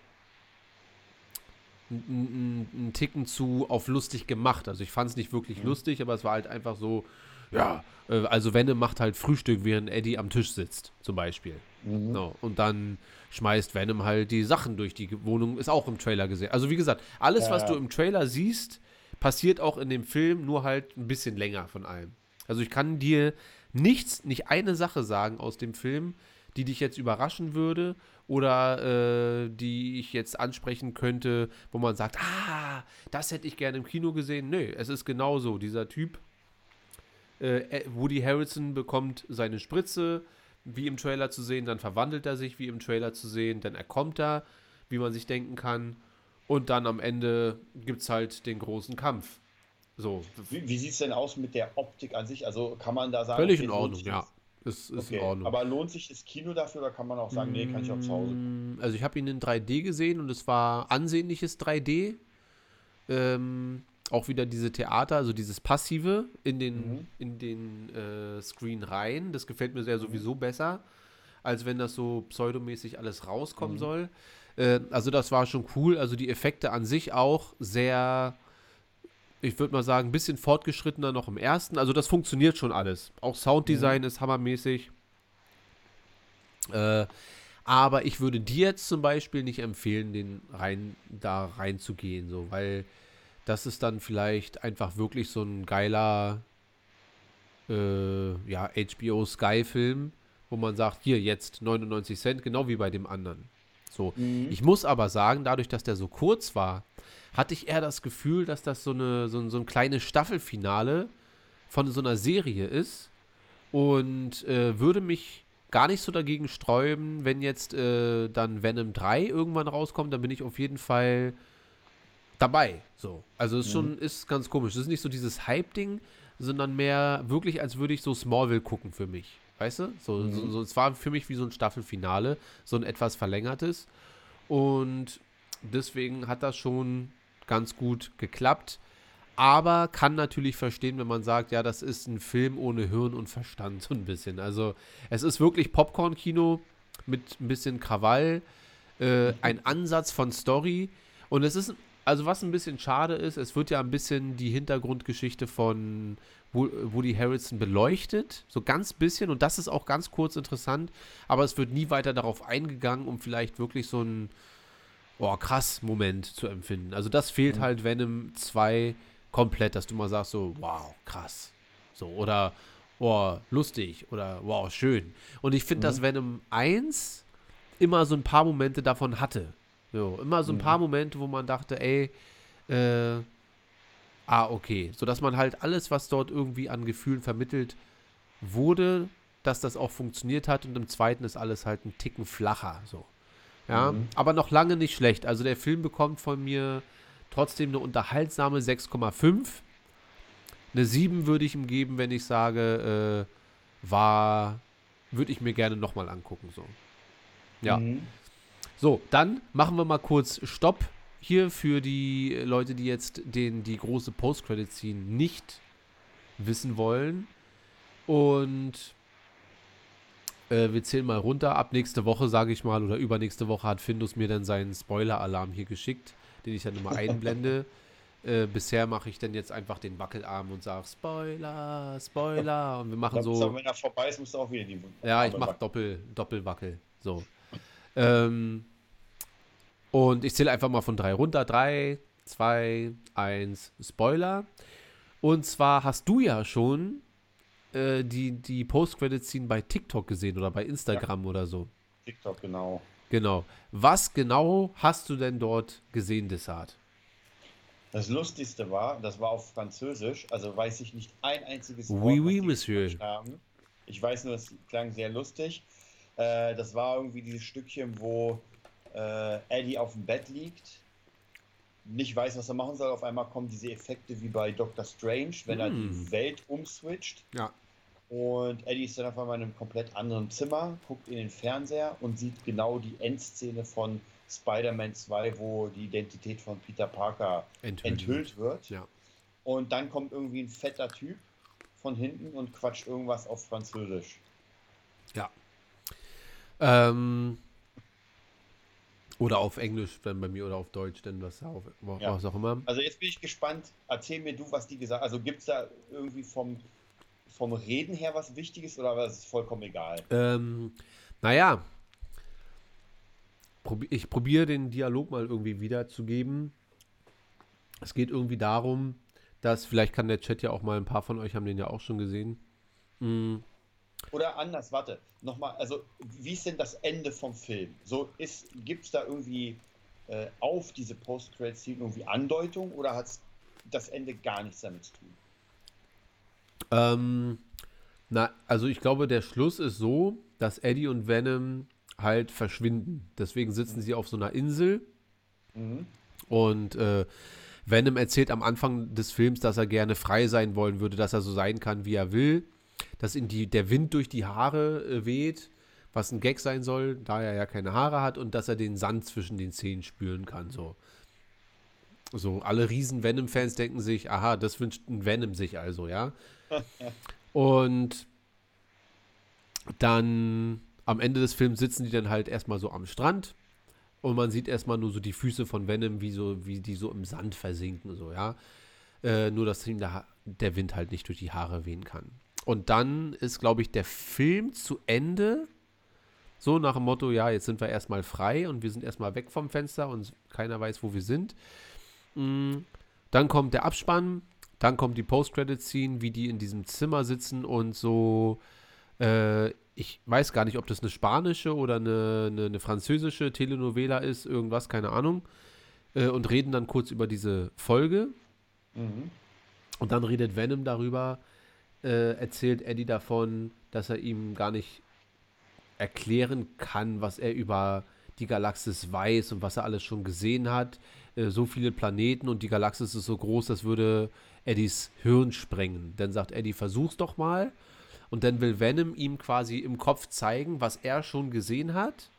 ein, Ticken zu auf lustig gemacht. Also ich fand es nicht wirklich mhm. lustig, aber es war halt einfach so, ja, äh, also Wenne macht halt Frühstück, während Eddie am Tisch sitzt, zum Beispiel. Mhm. No, und dann schmeißt Venom halt die Sachen durch die Wohnung, ist auch im Trailer gesehen. Also wie gesagt, alles, ja, was du im Trailer siehst, passiert auch in dem Film, nur halt ein bisschen länger von allem. Also ich kann dir nichts, nicht eine Sache sagen aus dem Film, die dich jetzt überraschen würde oder äh, die ich jetzt ansprechen könnte, wo man sagt, ah, das hätte ich gerne im Kino gesehen. Nö, es ist genauso. Dieser Typ, äh, Woody Harrison bekommt seine Spritze, wie im Trailer zu sehen, dann verwandelt er sich, wie im Trailer zu sehen, dann er kommt da, wie man sich denken kann. Und dann am Ende gibt es halt den großen Kampf. So. Wie, wie sieht es denn aus mit der Optik an sich? Also kann man da sagen. Völlig okay, in Ordnung, ja. Ist, ist okay. in Ordnung. Aber lohnt sich das Kino dafür oder kann man auch sagen, nee, kann ich auch zu Hause gucken? Also ich habe ihn in 3D gesehen und es war ansehnliches 3D. Ähm, auch wieder diese Theater, also dieses Passive in den, mhm. in den äh, Screen rein. Das gefällt mir sehr mhm. sowieso besser, als wenn das so pseudomäßig alles rauskommen mhm. soll. Äh, also das war schon cool. Also die Effekte an sich auch sehr ich würde mal sagen, ein bisschen fortgeschrittener noch im ersten. Also das funktioniert schon alles. Auch Sounddesign ja. ist hammermäßig. Äh, aber ich würde dir jetzt zum Beispiel nicht empfehlen, den rein, da reinzugehen, so, weil das ist dann vielleicht einfach wirklich so ein geiler äh, ja, HBO Sky-Film, wo man sagt, hier jetzt 99 Cent, genau wie bei dem anderen. So. Mhm. Ich muss aber sagen, dadurch, dass der so kurz war, hatte ich eher das Gefühl, dass das so, eine, so, ein, so ein kleines Staffelfinale von so einer Serie ist und äh, würde mich gar nicht so dagegen sträuben, wenn jetzt äh, dann Venom 3 irgendwann rauskommt, dann bin ich auf jeden Fall dabei. So. Also es ist schon ist ganz komisch. Es ist nicht so dieses Hype-Ding, sondern mehr wirklich, als würde ich so Smallville gucken für mich. Weißt du? So, so, so, es war für mich wie so ein Staffelfinale, so ein etwas verlängertes. Und deswegen hat das schon ganz gut geklappt. Aber kann natürlich verstehen, wenn man sagt, ja, das ist ein Film ohne Hirn und Verstand, so ein bisschen. Also, es ist wirklich Popcorn-Kino mit ein bisschen Krawall, äh, ein Ansatz von Story. Und es ist, also was ein bisschen schade ist, es wird ja ein bisschen die Hintergrundgeschichte von Wo- Woody Harrelson beleuchtet, so ganz bisschen. Und das ist auch ganz kurz interessant, aber es wird nie weiter darauf eingegangen, um vielleicht wirklich so ein, boah, krass Moment zu empfinden. Also das fehlt halt Venom 2 komplett, dass du mal sagst so, wow, krass. So, oder, wow, lustig oder wow, schön. Und ich finde, dass Venom 1 immer so ein paar Momente davon hatte. So, immer so ein paar Momente, wo man dachte, ey, äh, ah, okay. So dass man halt alles, was dort irgendwie an Gefühlen vermittelt wurde, dass das auch funktioniert hat und im zweiten ist alles halt ein Ticken flacher. So. Ja, aber noch lange nicht schlecht. Also der Film bekommt von mir trotzdem eine unterhaltsame 6,5. Eine 7 würde ich ihm geben, wenn ich sage, äh, war, würde ich mir gerne nochmal angucken. So. Ja. Mhm. So, dann machen wir mal kurz Stopp hier für die Leute, die jetzt den, die große Post-Credit-Scene nicht wissen wollen. Und äh, wir zählen mal runter. Ab nächste Woche, sage ich mal, oder übernächste Woche hat Findus mir dann seinen Spoiler-Alarm hier geschickt, den ich dann immer einblende. Äh, bisher mache ich dann jetzt einfach den Wackelarm und sage Spoiler, Spoiler. Und wir machen musst so. wenn er vorbei ist, musst du auch wieder die. Ja, ich mache. Doppel, Doppelwackel. So. Ähm, und ich zähle einfach mal von drei runter. Drei, zwei, eins, Spoiler. Und zwar hast du ja schon äh, die, die Post-Credit-Scene bei TikTok gesehen oder bei Instagram oder so. TikTok, genau. Genau. Was genau hast du denn dort gesehen, Desart? Das Lustigste war, das war auf Französisch, also weiß ich nicht ein einziges Oui, was oui, die Monsieur. Haben. Ich weiß nur, es klang sehr lustig. Äh, das war irgendwie dieses Stückchen, wo äh, Eddie auf dem Bett liegt, nicht weiß, was er machen soll. Auf einmal kommen diese Effekte wie bei Doctor Strange, wenn er Hm. die Welt umswitcht. Ja. Und Eddie ist dann auf einmal in einem komplett anderen Zimmer, guckt in den Fernseher und sieht genau die Endszene von Spider-Man 2, wo die Identität von Peter Parker Enthüllt. enthüllt wird. Ja. Und dann kommt irgendwie ein fetter Typ von hinten und quatscht irgendwas auf Französisch. Ja. Ähm, oder auf Englisch, dann bei mir, oder auf Deutsch, denn was, auf, was Ja. auch immer. Also jetzt bin ich gespannt. Erzähl mir du, was die gesagt haben. Also gibt es da irgendwie vom, vom Reden her was Wichtiges oder was ist vollkommen egal? Ähm, naja, ich probiere den Dialog mal irgendwie wiederzugeben. Es geht irgendwie darum, dass, vielleicht kann der Chat ja auch mal, ein paar von euch haben den ja auch schon gesehen. Oder anders, warte, nochmal, also wie ist denn das Ende vom Film? So ist, gibt es da irgendwie äh, auf diese Post-Credit-Scene irgendwie Andeutung oder hat das Ende gar nichts damit zu tun? Ähm, na, also ich glaube, der Schluss ist so, dass Eddie und Venom halt verschwinden. Deswegen sitzen sie auf so einer Insel Mhm. und äh, Venom erzählt am Anfang des Films, dass er gerne frei sein wollen würde, dass er so sein kann, wie er will, dass ihm die, der Wind durch die Haare äh, weht, was ein Gag sein soll, da er ja keine Haare hat und dass er den Sand zwischen den Zähnen spüren kann. So, so alle riesen Venom-Fans denken sich, aha, das wünscht ein Venom sich also, ja. Und dann am Ende des Films sitzen die dann halt erstmal so am Strand und man sieht erstmal nur so die Füße von Venom, wie, so, wie die so im Sand versinken, so, ja. Äh, nur, dass ihm der, der Wind halt nicht durch die Haare wehen kann. Und dann ist, glaube ich, der Film zu Ende. So nach dem Motto, ja, jetzt sind wir erstmal frei und wir sind erstmal weg vom Fenster und keiner weiß, wo wir sind. Mm, Dann kommt der Abspann, Dann kommt die Post-Credit-Scene, wie die in diesem Zimmer sitzen und so, äh, ich weiß gar nicht, ob das eine spanische oder eine, eine, eine französische Telenovela ist, irgendwas, keine Ahnung. Äh, und reden dann kurz über diese Folge. Mhm. Und dann redet Venom darüber, äh, erzählt Eddie davon, dass er ihm gar nicht erklären kann, was er über die Galaxis weiß und was er alles schon gesehen hat. Äh, so viele Planeten und die Galaxis ist so groß, das würde Eddies Hirn sprengen. Dann sagt Eddie, versuch's doch mal. Und dann will Venom ihm quasi im Kopf zeigen, was er schon gesehen hat.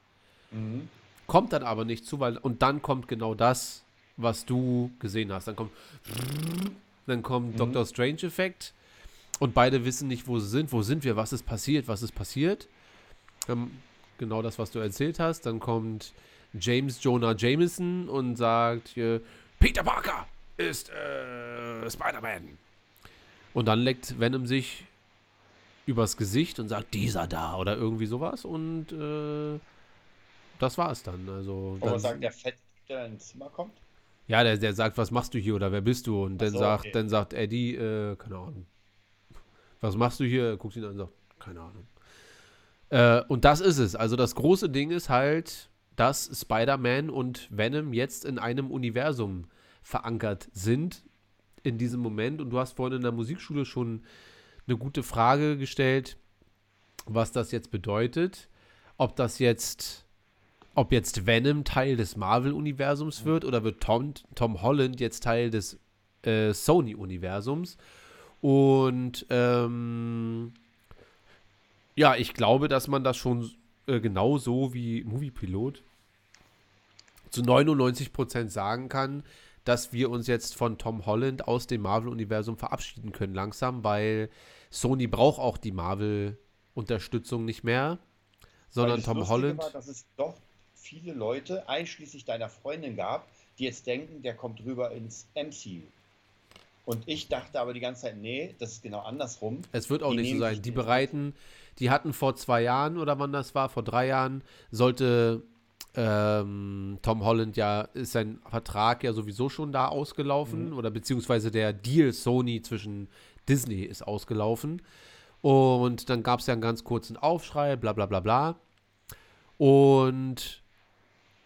Mhm. Kommt dann aber nicht zu, weil und dann kommt genau das, was du gesehen hast. Dann kommt dann kommt Mhm. Doctor Strange Effekt und beide wissen nicht, wo sie sind. Wo sind wir? Was ist passiert? Was ist passiert? Ähm, genau das, was du erzählt hast. Dann kommt James Jonah Jameson und sagt, äh, Peter Parker ist äh, Spider-Man. Und dann leckt Venom sich übers Gesicht und sagt, dieser da oder irgendwie sowas. Und äh, das war es dann. Also, Aber dann, sagt der Fett, der ins Zimmer kommt? ja, der, der sagt, was machst du hier oder wer bist du? Und Ach dann so, sagt, okay. dann sagt Eddie, äh, keine Ahnung. Was machst du hier? Guckt ihn an und sagt, keine Ahnung. Äh, und das ist es. Also das große Ding ist halt, dass Spider-Man und Venom jetzt in einem Universum verankert sind in diesem Moment. Und du hast vorhin in der Musikschule schon eine gute Frage gestellt, was das jetzt bedeutet. Ob das jetzt, ob jetzt Venom Teil des Marvel-Universums wird oder wird Tom, Tom Holland jetzt Teil des äh, Sony-Universums. Und ähm, ja, ich glaube, dass man das schon äh, genauso wie Moviepilot zu 99% sagen kann, dass wir uns jetzt von Tom Holland aus dem Marvel-Universum verabschieden können langsam, weil Sony braucht auch die Marvel-Unterstützung nicht mehr, sondern Tom Lustige Holland. War, dass es doch viele Leute, einschließlich deiner Freundin, gab, die jetzt denken, der kommt rüber ins MCU. Und ich dachte aber die ganze Zeit, nee, das ist genau andersrum. Es wird auch Die nicht so sein. Die bereiten, die hatten vor zwei Jahren oder wann das war, vor drei Jahren, sollte ähm, Tom Holland ja, ist sein Vertrag ja sowieso schon da ausgelaufen Mhm. oder beziehungsweise der Deal Sony zwischen Disney ist ausgelaufen. Und dann gab es ja einen ganz kurzen Aufschrei, bla bla bla bla. Und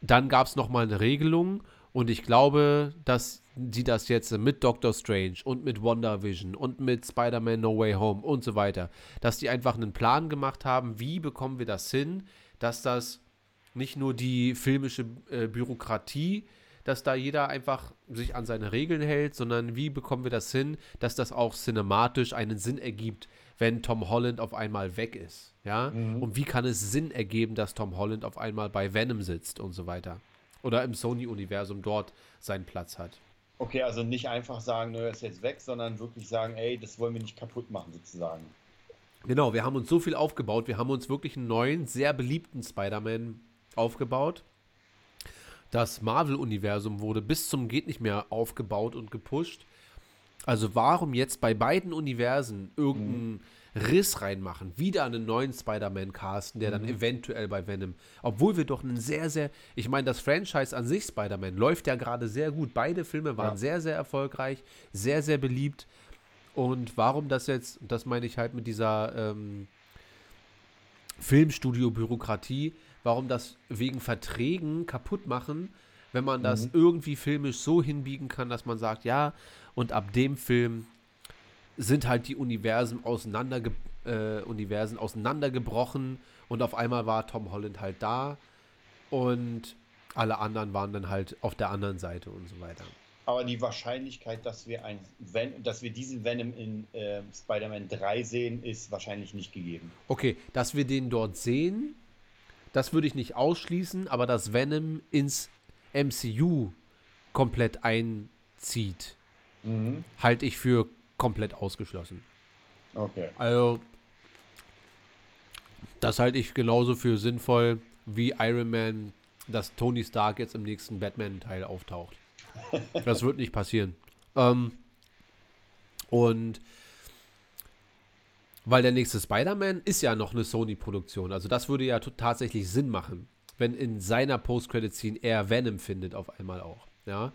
dann gab es nochmal eine Regelung und ich glaube, dass die das jetzt mit Doctor Strange und mit WandaVision und mit Spider-Man No Way Home und so weiter, dass die einfach einen Plan gemacht haben, wie bekommen wir das hin, dass das nicht nur die filmische äh, Bürokratie, dass da jeder einfach sich an seine Regeln hält, sondern wie bekommen wir das hin, dass das auch cinematisch einen Sinn ergibt, wenn Tom Holland auf einmal weg ist, ja? Und wie kann es Sinn ergeben, dass Tom Holland auf einmal bei Venom sitzt und so weiter? Oder im Sony-Universum dort seinen Platz hat. Okay, also nicht einfach sagen, er ist jetzt weg, sondern wirklich sagen, ey, das wollen wir nicht kaputt machen, sozusagen. Genau, wir haben uns so viel aufgebaut. Wir haben uns wirklich einen neuen, sehr beliebten Spider-Man aufgebaut. Das Marvel-Universum wurde bis zum geht nicht mehr aufgebaut und gepusht. Also warum jetzt bei beiden Universen irgendeinen Riss reinmachen, wieder einen neuen Spider-Man casten, der dann eventuell bei Venom, obwohl wir doch einen sehr, sehr, ich meine, das Franchise an sich Spider-Man läuft ja gerade sehr gut. Beide Filme waren Ja. sehr, sehr erfolgreich, sehr, sehr beliebt. Und warum das jetzt, das meine ich halt mit dieser ähm, Filmstudio-Bürokratie, warum das wegen Verträgen kaputt machen, wenn man das irgendwie filmisch so hinbiegen kann, dass man sagt, ja, und ab dem Film sind halt die Universen, auseinanderge äh, Universen auseinandergebrochen und auf einmal war Tom Holland halt da und alle anderen waren dann halt auf der anderen Seite und so weiter. Aber die Wahrscheinlichkeit, dass wir, ein Ven dass wir diesen Venom in äh, Spider-Man 3 sehen, ist wahrscheinlich nicht gegeben. Okay, dass wir den dort sehen, das würde ich nicht ausschließen, aber dass Venom ins MCU komplett einzieht, Mhm. halte ich für komplett ausgeschlossen. Okay. Also, das halte ich genauso für sinnvoll wie Iron Man, dass Tony Stark jetzt im nächsten Batman-Teil auftaucht. Das wird nicht passieren. Ähm, und weil der nächste Spider-Man ist ja noch eine Sony-Produktion. Also das würde ja tatsächlich Sinn machen, wenn in seiner Post-Credit-Scene er Venom findet auf einmal auch. Ja.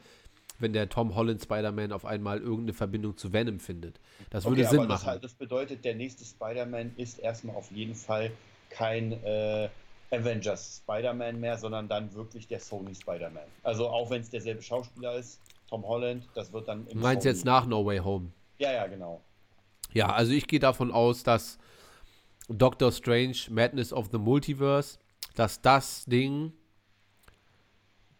Wenn der Tom Holland Spider-Man auf einmal irgendeine Verbindung zu Venom findet. Das würde Okay, Sinn das, machen. halt- das bedeutet, der nächste Spider-Man ist erstmal auf jeden Fall kein äh, Avengers Spider-Man mehr, sondern dann wirklich der Sony Spider-Man. Also auch wenn es derselbe Schauspieler ist, Tom Holland, das wird dann Du im meinst Sony. jetzt nach No Way Home? Ja, ja, genau. Ja, also ich gehe davon aus, dass Doctor Strange Madness of the Multiverse, dass das Ding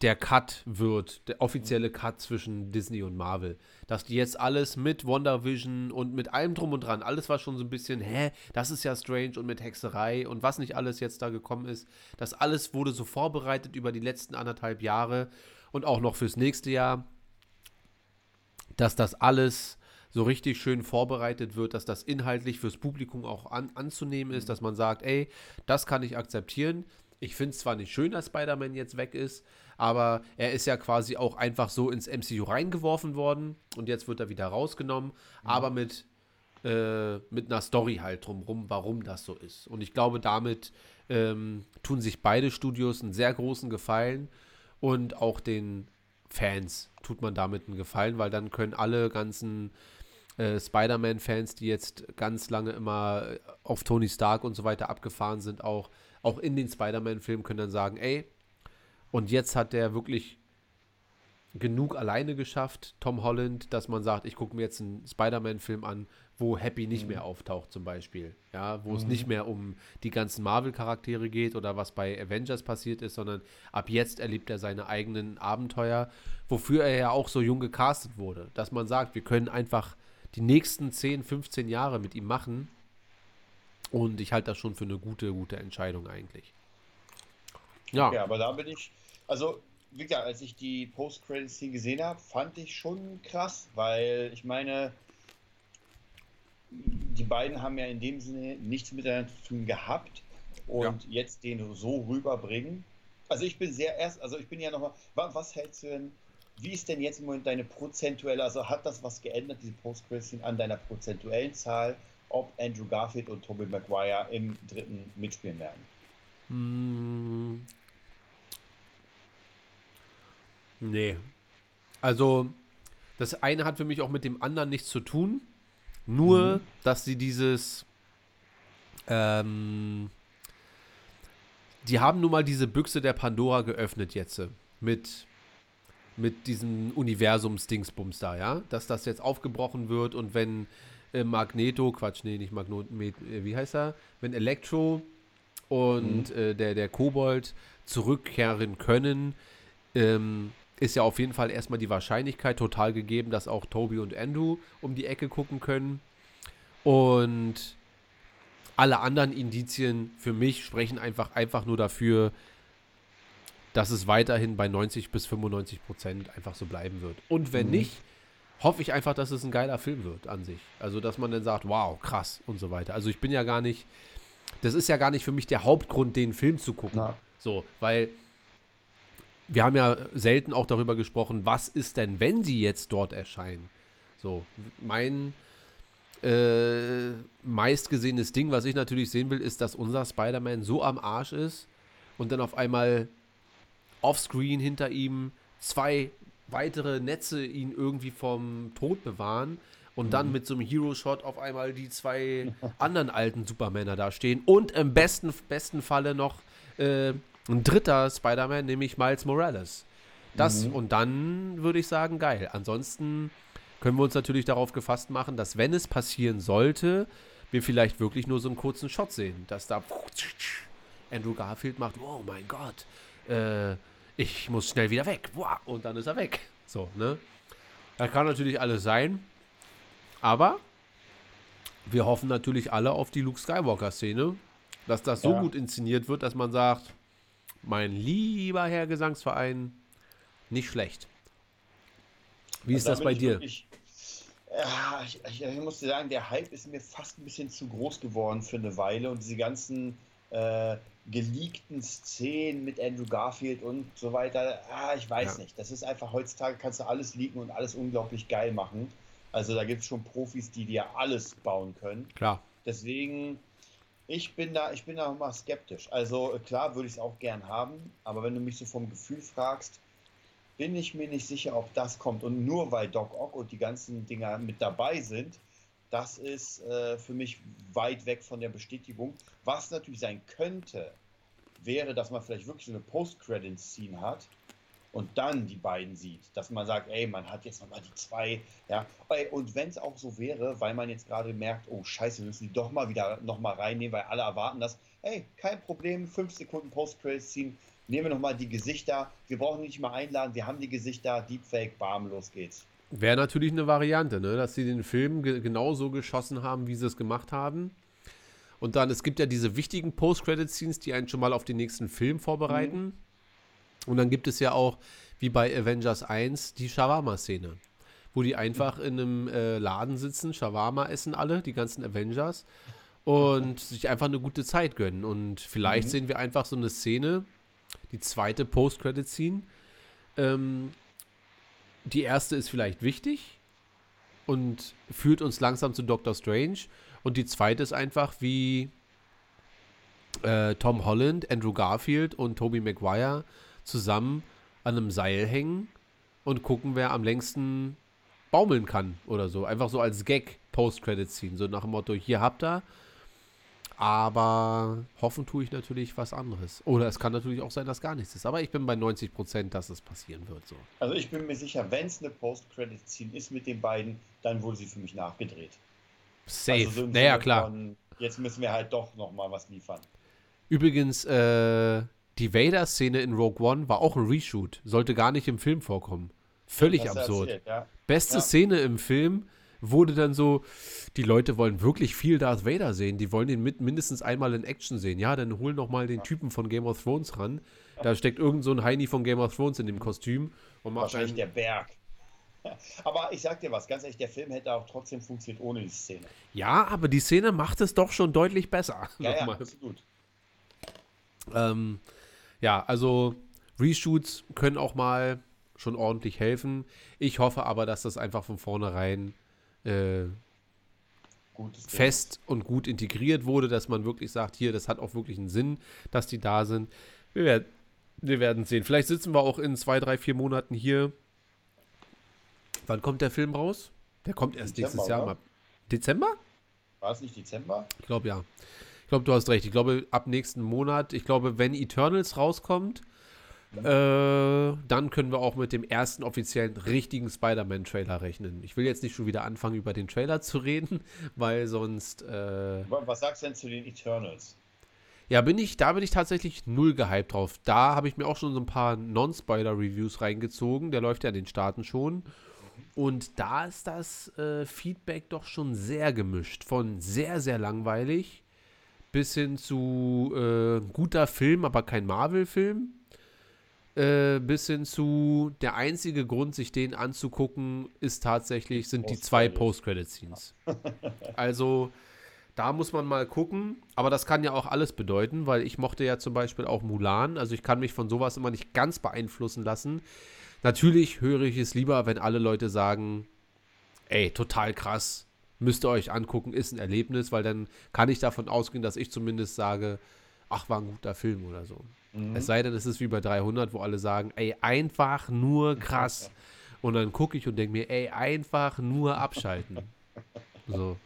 der Cut wird, der offizielle Cut zwischen Disney und Marvel. Dass die jetzt alles mit WandaVision und mit allem drum und dran, alles war schon so ein bisschen, hä, das ist ja strange und mit Hexerei und was nicht alles jetzt da gekommen ist, das alles wurde so vorbereitet über die letzten anderthalb Jahre und auch noch fürs nächste Jahr, dass das alles so richtig schön vorbereitet wird, dass das inhaltlich fürs Publikum auch an, anzunehmen ist, dass man sagt, ey, das kann ich akzeptieren. Ich finde es zwar nicht schön, dass Spider-Man jetzt weg ist, aber er ist ja quasi auch einfach so ins MCU reingeworfen worden und jetzt wird er wieder rausgenommen, aber mit, äh, mit einer Story halt drumrum, warum das so ist. Und ich glaube, damit ähm, tun sich beide Studios einen sehr großen Gefallen und auch den Fans tut man damit einen Gefallen, weil dann können alle ganzen äh, Spider-Man-Fans, die jetzt ganz lange immer äh, auf Tony Stark und so weiter abgefahren sind, auch, auch in den Spider-Man-Filmen können dann sagen, ey, und jetzt hat der wirklich genug alleine geschafft, Tom Holland, dass man sagt, ich gucke mir jetzt einen Spider-Man-Film an, wo Happy nicht mehr auftaucht zum Beispiel. Ja, wo es nicht mehr um die ganzen Marvel-Charaktere geht oder was bei Avengers passiert ist, sondern ab jetzt erlebt er seine eigenen Abenteuer, wofür er ja auch so jung gecastet wurde. Dass man sagt, wir können einfach die nächsten 10, 15 Jahre mit ihm machen. Und ich halte das schon für eine gute, gute Entscheidung eigentlich. Ja, Ja, aber da bin ich, also wie gesagt, als ich die Post-Credit-Scene gesehen habe, fand ich schon krass, weil ich meine, die beiden haben ja in dem Sinne nichts miteinander zu tun gehabt und jetzt den so rüberbringen. Also ich bin sehr erst, also ich bin ja nochmal, was hältst du denn, wie ist denn jetzt im Moment deine prozentuelle, also hat das was geändert, diese Post-Credit-Scene, an deiner prozentuellen Zahl, ob Andrew Garfield und Tobey Maguire im dritten mitspielen werden? Mm. Nee. Also, das eine hat für mich auch mit dem anderen nichts zu tun. Nur, dass sie dieses. Ähm, die haben nun mal diese Büchse der Pandora geöffnet jetzt. äh, Mit, mit diesem Universums-Dingsbums da, ja? Dass das jetzt aufgebrochen wird und wenn äh, Magneto, Quatsch, nee, nicht Magneto, äh, wie heißt er? Wenn Elektro und äh, der, der Kobold zurückkehren können, ähm, ist ja auf jeden Fall erstmal die Wahrscheinlichkeit total gegeben, dass auch Toby und Andrew um die Ecke gucken können. Und alle anderen Indizien für mich sprechen einfach, einfach nur dafür, dass es weiterhin bei 90 bis 95 Prozent einfach so bleiben wird. Und wenn nicht, hoffe ich einfach, dass es ein geiler Film wird an sich. Also, dass man dann sagt, wow, krass und so weiter. Also, ich bin ja gar nicht, das ist ja gar nicht für mich der Hauptgrund, den Film zu gucken. Na. So, weil wir haben ja selten auch darüber gesprochen, was ist denn, wenn sie jetzt dort erscheinen. So, mein äh, meistgesehenes Ding, was ich natürlich sehen will, ist, dass unser Spider-Man so am Arsch ist und dann auf einmal offscreen hinter ihm zwei weitere Netze ihn irgendwie vom Tod bewahren und dann mit so einem Hero-Shot auf einmal die zwei anderen alten Supermänner da stehen und im besten, besten Falle noch äh, ein dritter Spider-Man, nämlich Miles Morales. Das und dann würde ich sagen, geil. Ansonsten können wir uns natürlich darauf gefasst machen, dass wenn es passieren sollte, wir vielleicht wirklich nur so einen kurzen Shot sehen, dass da Andrew Garfield macht, oh mein Gott, äh, ich muss schnell wieder weg. Und dann ist er weg. So, ne? Das kann natürlich alles sein. Aber wir hoffen natürlich alle auf die Luke Skywalker-Szene, dass das so Ja. gut inszeniert wird, dass man sagt, mein lieber Herr Gesangsverein, nicht schlecht. Wie ist Also da das bei dir? Wirklich, ja, ich, ich, ich muss dir sagen, der Hype ist mir fast ein bisschen zu groß geworden für eine Weile und diese ganzen äh, geleakten Szenen mit Andrew Garfield und so weiter, ah, ich weiß Ja. nicht. Das ist einfach heutzutage kannst du alles leaken und alles unglaublich geil machen. Also da gibt es schon Profis, die dir alles bauen können. Klar. Deswegen, ich bin da, ich bin da mal skeptisch. Also äh, klar würde ich es auch gern haben, aber wenn du mich so vom Gefühl fragst, bin ich mir nicht sicher, ob das kommt. Und nur weil Doc Ock und die ganzen Dinger mit dabei sind, das ist äh, für mich weit weg von der Bestätigung. Was natürlich sein könnte, wäre, dass man vielleicht wirklich so eine Post-Credit-Scene hat und dann die beiden sieht, dass man sagt, ey, man hat jetzt nochmal die zwei, ja, und wenn es auch so wäre, weil man jetzt gerade merkt, oh scheiße, wir müssen die doch mal wieder nochmal reinnehmen, weil alle erwarten das, ey, kein Problem, fünf Sekunden Post-Credit-Scene, nehmen wir nochmal die Gesichter, wir brauchen nicht mal einladen, wir haben die Gesichter, Deepfake, bam, los geht's. Wäre natürlich eine Variante, ne? dass sie den Film ge genauso geschossen haben, wie sie es gemacht haben. Und dann, es gibt ja diese wichtigen Post-Credit-Scenes, die einen schon mal auf den nächsten Film vorbereiten. Mhm. Und dann gibt es ja auch, wie bei Avengers 1, die Shawarma-Szene. Wo die einfach in einem äh, Laden sitzen, Shawarma essen alle, die ganzen Avengers, und sich einfach eine gute Zeit gönnen. Und vielleicht mhm. sehen wir einfach so eine Szene, die zweite Post-Credit-Scene. Ähm, die erste ist vielleicht wichtig und führt uns langsam zu Doctor Strange. Und die zweite ist einfach, wie äh, Tom Holland, Andrew Garfield und Tobey Maguire zusammen an einem Seil hängen und gucken, wer am längsten baumeln kann oder so. Einfach so als Gag Post-Credit ziehen. So nach dem Motto, hier habt ihr. Aber hoffen tue ich natürlich was anderes. Oder es kann natürlich auch sein, dass gar nichts ist. Aber ich bin bei 90 Prozent, dass es passieren wird. So. Also ich bin mir sicher, wenn es eine Post-Credit-Scene ist mit den beiden, dann wurde sie für mich nachgedreht. Safe. Also so naja, klar. Von, jetzt müssen wir halt doch noch mal was liefern. Übrigens, äh, die Vader-Szene in Rogue One war auch ein Reshoot. Sollte gar nicht im Film vorkommen. Völlig absurd. Erzählt, ja. Beste ja. Szene im Film wurde dann so, die Leute wollen wirklich viel Darth Vader sehen. Die wollen ihn mit mindestens einmal in Action sehen. Ja, dann hol noch mal den. Typen von Game of Thrones ran. Da steckt irgend so ein Heini von Game of Thrones in dem Kostüm. Und macht Wahrscheinlich der Berg. Aber ich sag dir was, ganz ehrlich, der Film hätte auch trotzdem funktioniert ohne die Szene. Ja, aber die Szene macht es doch schon deutlich besser. Ja, ja absolut. Ähm, ja, also Reshoots können auch mal schon ordentlich helfen. Ich hoffe aber, dass das einfach von vornherein äh, fest und gut integriert wurde, dass man wirklich sagt, hier, das hat auch wirklich einen Sinn, dass die da sind. Wir werden, wir werden sehen. Vielleicht sitzen wir auch in zwei, drei, vier Monaten hier. Wann kommt der Film raus? Der kommt erst Dezember, nächstes Jahr. Oder? Dezember? War es nicht Dezember? Ich glaube ja glaube, du hast recht. Ich glaube, ab nächsten Monat, ich glaube, wenn Eternals rauskommt, mhm. äh, dann können wir auch mit dem ersten offiziellen richtigen Spider-Man-Trailer rechnen. Ich will jetzt nicht schon wieder anfangen, über den Trailer zu reden, weil sonst. Äh, Was sagst du denn zu den Eternals? Ja, bin ich, da bin ich tatsächlich null gehypt drauf. Da habe ich mir auch schon so ein paar Non-Spoiler-Reviews reingezogen. Der läuft ja in den Staaten schon. Und da ist das äh, Feedback doch schon sehr gemischt. Von sehr, sehr langweilig bis hin zu äh, guter Film, aber kein Marvel-Film, äh, bis hin zu der einzige Grund, sich den anzugucken, ist tatsächlich, sind die zwei Post-Credit-Scenes. also da muss man mal gucken, aber das kann ja auch alles bedeuten, weil ich mochte ja zum Beispiel auch Mulan, also ich kann mich von sowas immer nicht ganz beeinflussen lassen. Natürlich höre ich es lieber, wenn alle Leute sagen, ey, total krass, müsst ihr euch angucken, ist ein Erlebnis, weil dann kann ich davon ausgehen, dass ich zumindest sage, ach, war ein guter Film oder so. Mhm. Es sei denn, es ist wie bei 300, wo alle sagen, ey, einfach nur krass. Und dann gucke ich und denke mir, ey, einfach nur abschalten. so.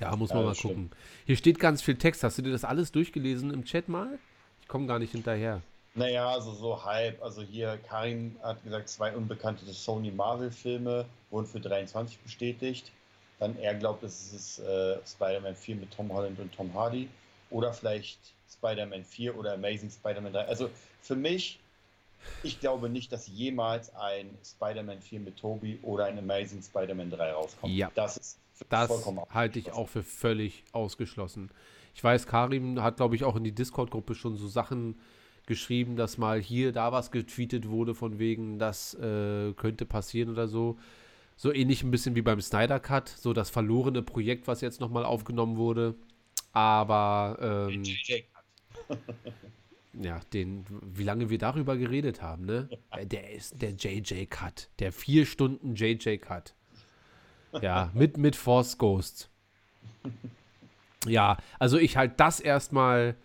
Ja, muss man ja, mal gucken. Stimmt. Hier steht ganz viel Text. Hast du dir das alles durchgelesen im Chat mal? Ich komme gar nicht hinterher. Naja, also so halb. Also hier, Karin hat gesagt, zwei unbekannte Sony Marvel-Filme wurden für 23 bestätigt dann er glaubt, es ist äh, Spider-Man 4 mit Tom Holland und Tom Hardy oder vielleicht Spider-Man 4 oder Amazing Spider-Man 3. Also für mich, ich glaube nicht, dass jemals ein Spider-Man 4 mit Toby oder ein Amazing Spider-Man 3 rauskommt. Ja, das ist das halte ich auch für völlig ausgeschlossen. Ich weiß, Karim hat, glaube ich, auch in die Discord-Gruppe schon so Sachen geschrieben, dass mal hier, da was getweetet wurde, von wegen, das äh, könnte passieren oder so. So ähnlich ein bisschen wie beim Snyder Cut, so das verlorene Projekt, was jetzt nochmal aufgenommen wurde. Aber ähm, ja, den, wie lange wir darüber geredet haben, ne? Äh, der ist der JJ Cut, der vier Stunden JJ Cut. Ja, mit mit Force Ghost. Ja, also ich halte das erstmal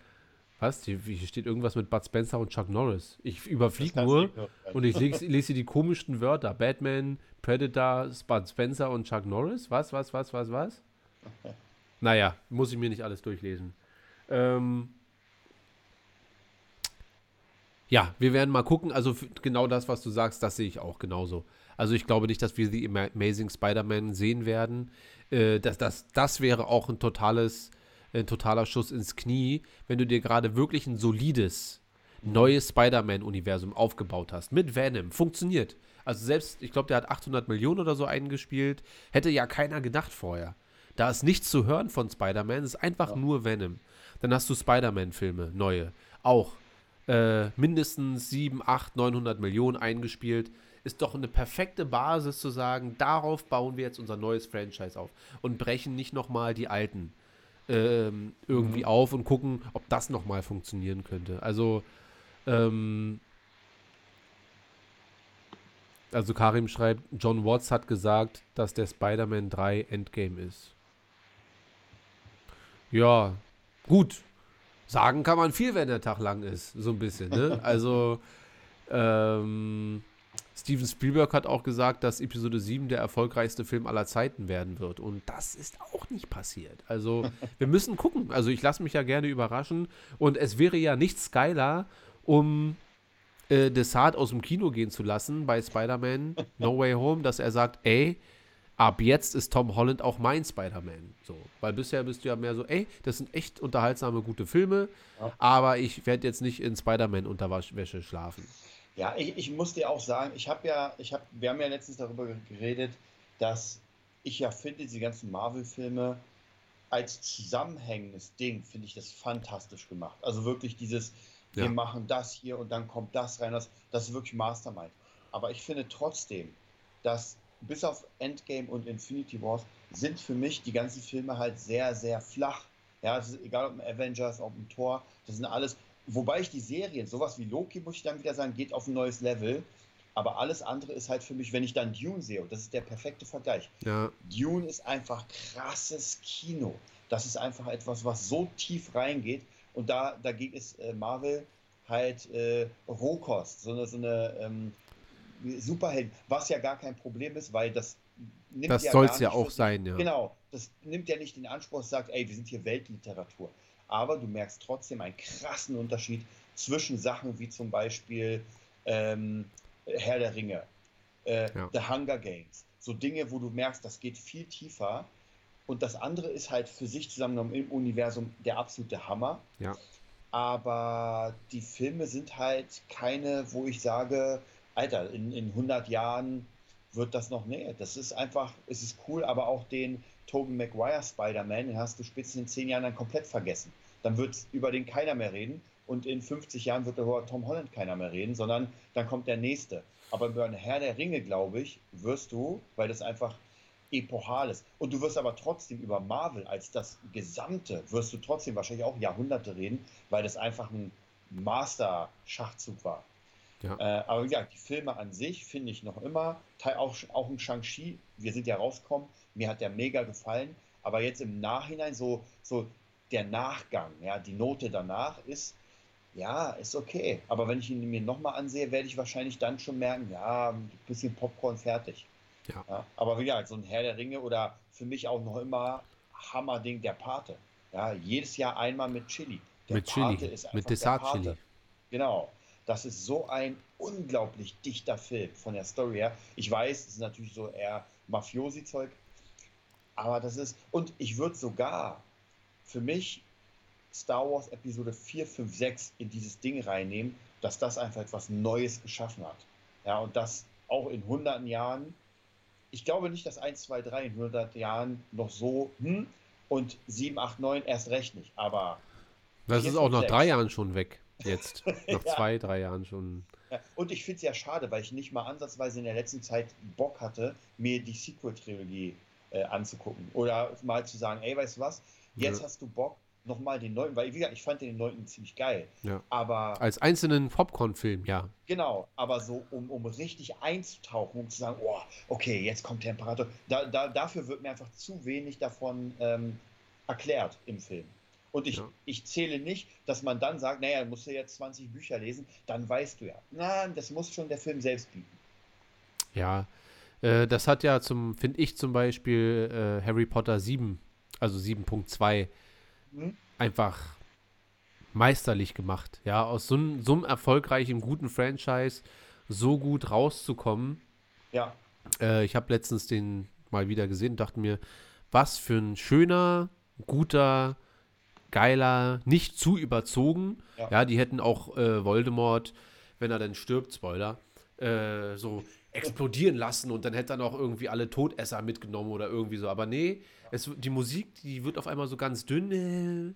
Was? Hier steht irgendwas mit Bud Spencer und Chuck Norris. Ich überfliege nur und ich lese, lese die komischsten Wörter. Batman, Predator, Bud Spencer und Chuck Norris. Was, was, was, was, was? Naja, muss ich mir nicht alles durchlesen. Ähm, ja, wir werden mal gucken. Also genau das, was du sagst, das sehe ich auch genauso. Also ich glaube nicht, dass wir The Ama- Amazing Spider-Man sehen werden. Äh, das, das, das wäre auch ein totales, ein totaler Schuss ins Knie, wenn du dir gerade wirklich ein solides, neues Spider-Man-Universum aufgebaut hast. Mit Venom. Funktioniert. Also selbst, ich glaube, der hat 800 Millionen oder so eingespielt. Hätte ja keiner gedacht vorher. Da ist nichts zu hören von Spider-Man. Es ist einfach nur Venom. Dann hast du Spider-Man-Filme, neue. Auch äh, mindestens 7, 8, 900 Millionen eingespielt. Ist doch eine perfekte Basis zu sagen, darauf bauen wir jetzt unser neues Franchise auf und brechen nicht nochmal die alten ähm, irgendwie auf und gucken, ob das nochmal funktionieren könnte. Also, ähm, also Karim schreibt, John Watts hat gesagt, dass der Spider-Man 3 Endgame ist. Ja, gut. Sagen kann man viel, wenn der Tag lang ist, so ein bisschen, ne? Also, ähm, Steven Spielberg hat auch gesagt, dass Episode 7 der erfolgreichste Film aller Zeiten werden wird. Und das ist auch nicht passiert. Also, wir müssen gucken. Also, ich lasse mich ja gerne überraschen. Und es wäre ja nichts geiler, um äh, Desart aus dem Kino gehen zu lassen bei Spider-Man No Way Home, dass er sagt, ey, ab jetzt ist Tom Holland auch mein Spider-Man. So, weil bisher bist du ja mehr so, ey, das sind echt unterhaltsame, gute Filme, Ja. aber ich werde jetzt nicht in Spider-Man-Unterwäsche schlafen. Ja, ich, ich muss dir auch sagen, ich habe ja, ich habe, wir haben ja letztens darüber geredet, dass ich ja finde, diese ganzen Marvel-Filme als zusammenhängendes Ding finde ich das fantastisch gemacht. Also wirklich dieses, wir Ja. machen das hier und dann kommt das rein, das, das ist wirklich Mastermind. Aber ich finde trotzdem, dass bis auf Endgame und Infinity Wars sind für mich die ganzen Filme halt sehr, sehr flach. Ja, es ist egal ob ein Avengers, ob ein Thor, das sind alles, wobei ich die Serien, sowas wie Loki, muss ich dann wieder sagen, geht auf ein neues Level. Aber alles andere ist halt für mich, wenn ich dann Dune sehe, und das ist der perfekte Vergleich. Ja, Dune ist einfach krasses Kino. Das ist einfach etwas, was so tief reingeht. Und da, dagegen ist äh, Marvel halt äh, Rohkost, so eine, so eine ähm, Superhelden, was ja gar kein Problem ist, weil das nimmt das ja soll es ja auch sein, ja. Genau, das nimmt ja nicht den Anspruch, sagt, ey, wir sind hier Weltliteratur. Aber du merkst trotzdem einen krassen Unterschied zwischen Sachen wie zum Beispiel ähm, Herr der Ringe, äh, Ja. The Hunger Games. So Dinge, wo du merkst, das geht viel tiefer. Und das andere ist halt für sich zusammengenommen im Universum der absolute Hammer. Ja. Aber die Filme sind halt keine, wo ich sage, Alter, in, in 100 Jahren wird das noch, nee, das ist einfach, es ist cool, aber auch den Tobey Maguire Spider-Man, den hast du spätestens in 10 Jahren dann komplett vergessen. Dann wird über den keiner mehr reden und in 50 Jahren wird über Tom Holland keiner mehr reden, sondern dann kommt der nächste. Aber über den Herr der Ringe, glaube ich, wirst du, weil das einfach epochal ist. Und du wirst aber trotzdem über Marvel als das Gesamte, wirst du trotzdem wahrscheinlich auch Jahrhunderte reden, weil das einfach ein Master-Schachzug war. Ja. Äh, aber wie gesagt, die Filme an sich finde ich noch immer, Teil auch, auch ein Shang-Chi, wir sind ja rausgekommen, mir hat der mega gefallen, aber jetzt im Nachhinein so, so der Nachgang, ja, die Note danach ist, ja, ist okay. Aber wenn ich ihn mir nochmal ansehe, werde ich wahrscheinlich dann schon merken, ja, ein bisschen Popcorn fertig. Ja. aber wie gesagt, so ein Herr der Ringe oder für mich auch noch immer Hammerding der Pate. Ja, jedes Jahr einmal mit Chili. Der mit Chili, Pate ist einfach mit Dessert-Chili. Genau. Das ist so ein unglaublich dichter Film von der Story her. Ich weiß, es ist natürlich so eher Mafiosi-Zeug, aber das ist, und ich würde sogar für mich Star Wars Episode 4, 5, 6 in dieses Ding reinnehmen, dass das einfach etwas Neues geschaffen hat. Ja, und das auch in hunderten Jahren, ich glaube nicht, dass 1, 2, 3 in 100 Jahren noch so, hm, und 7, 8, 9 erst recht nicht, aber Das ist auch nach drei Jahren schon weg. Jetzt. Nach Ja. zwei, drei Jahren schon. Ja, und ich finde es ja schade, weil ich nicht mal ansatzweise in der letzten Zeit Bock hatte, mir die Sequel-Trilogie äh, anzugucken. Oder mal zu sagen, ey, weißt du was, jetzt Ja. hast du Bock, nochmal den neunten, weil wie gesagt, ich fand den neunten ziemlich geil. Ja. Aber Als einzelnen Popcorn-Film, ja. genau, aber so, um, um richtig einzutauchen, um zu sagen, oh, okay, jetzt kommt Temperatur, da, da, dafür wird mir einfach zu wenig davon ähm, erklärt im Film. Und ich, Ja. ich zähle nicht, dass man dann sagt, naja, musst du jetzt 20 Bücher lesen, dann weißt du ja. Nein, das muss schon der Film selbst bieten. Ja, äh, das hat ja zum, finde ich zum Beispiel äh, Harry Potter 7, also 7.2, Mhm. einfach meisterlich gemacht. Ja, aus so, einem- so erfolgreichen, guten Franchise so gut rauszukommen. Ja, Äh, ich habe letztens den mal wieder gesehen und dachte mir, was für ein schöner, guter, geiler, nicht zu überzogen. Ja, Ja. die hätten auch äh, Voldemort, wenn er dann stirbt, Spoiler, äh, so explodieren lassen und dann hätte er noch irgendwie alle Todesser mitgenommen oder irgendwie so. Aber nee, es, die Musik, die wird auf einmal so ganz dünn äh,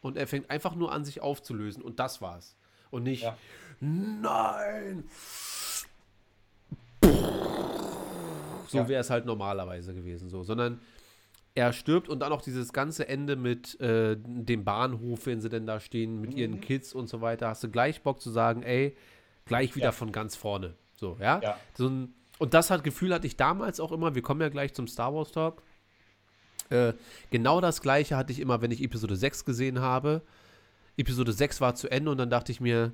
und er fängt einfach nur an, sich aufzulösen und das war's. Und nicht, Ja. nein! So Ja. wäre es halt normalerweise gewesen, so, sondern er stirbt und dann noch dieses ganze Ende mit äh, dem Bahnhof, wenn sie denn da stehen, mit ihren Kids und so weiter, hast du gleich Bock zu sagen, ey, gleich wieder Ja. von ganz vorne. So, ja? Ja. So ein, und das hat Gefühl hatte ich damals auch immer, wir kommen ja gleich zum Star Wars Talk. Äh, genau das gleiche hatte ich immer, wenn ich Episode 6 gesehen habe. Episode 6 war zu Ende und dann dachte ich mir,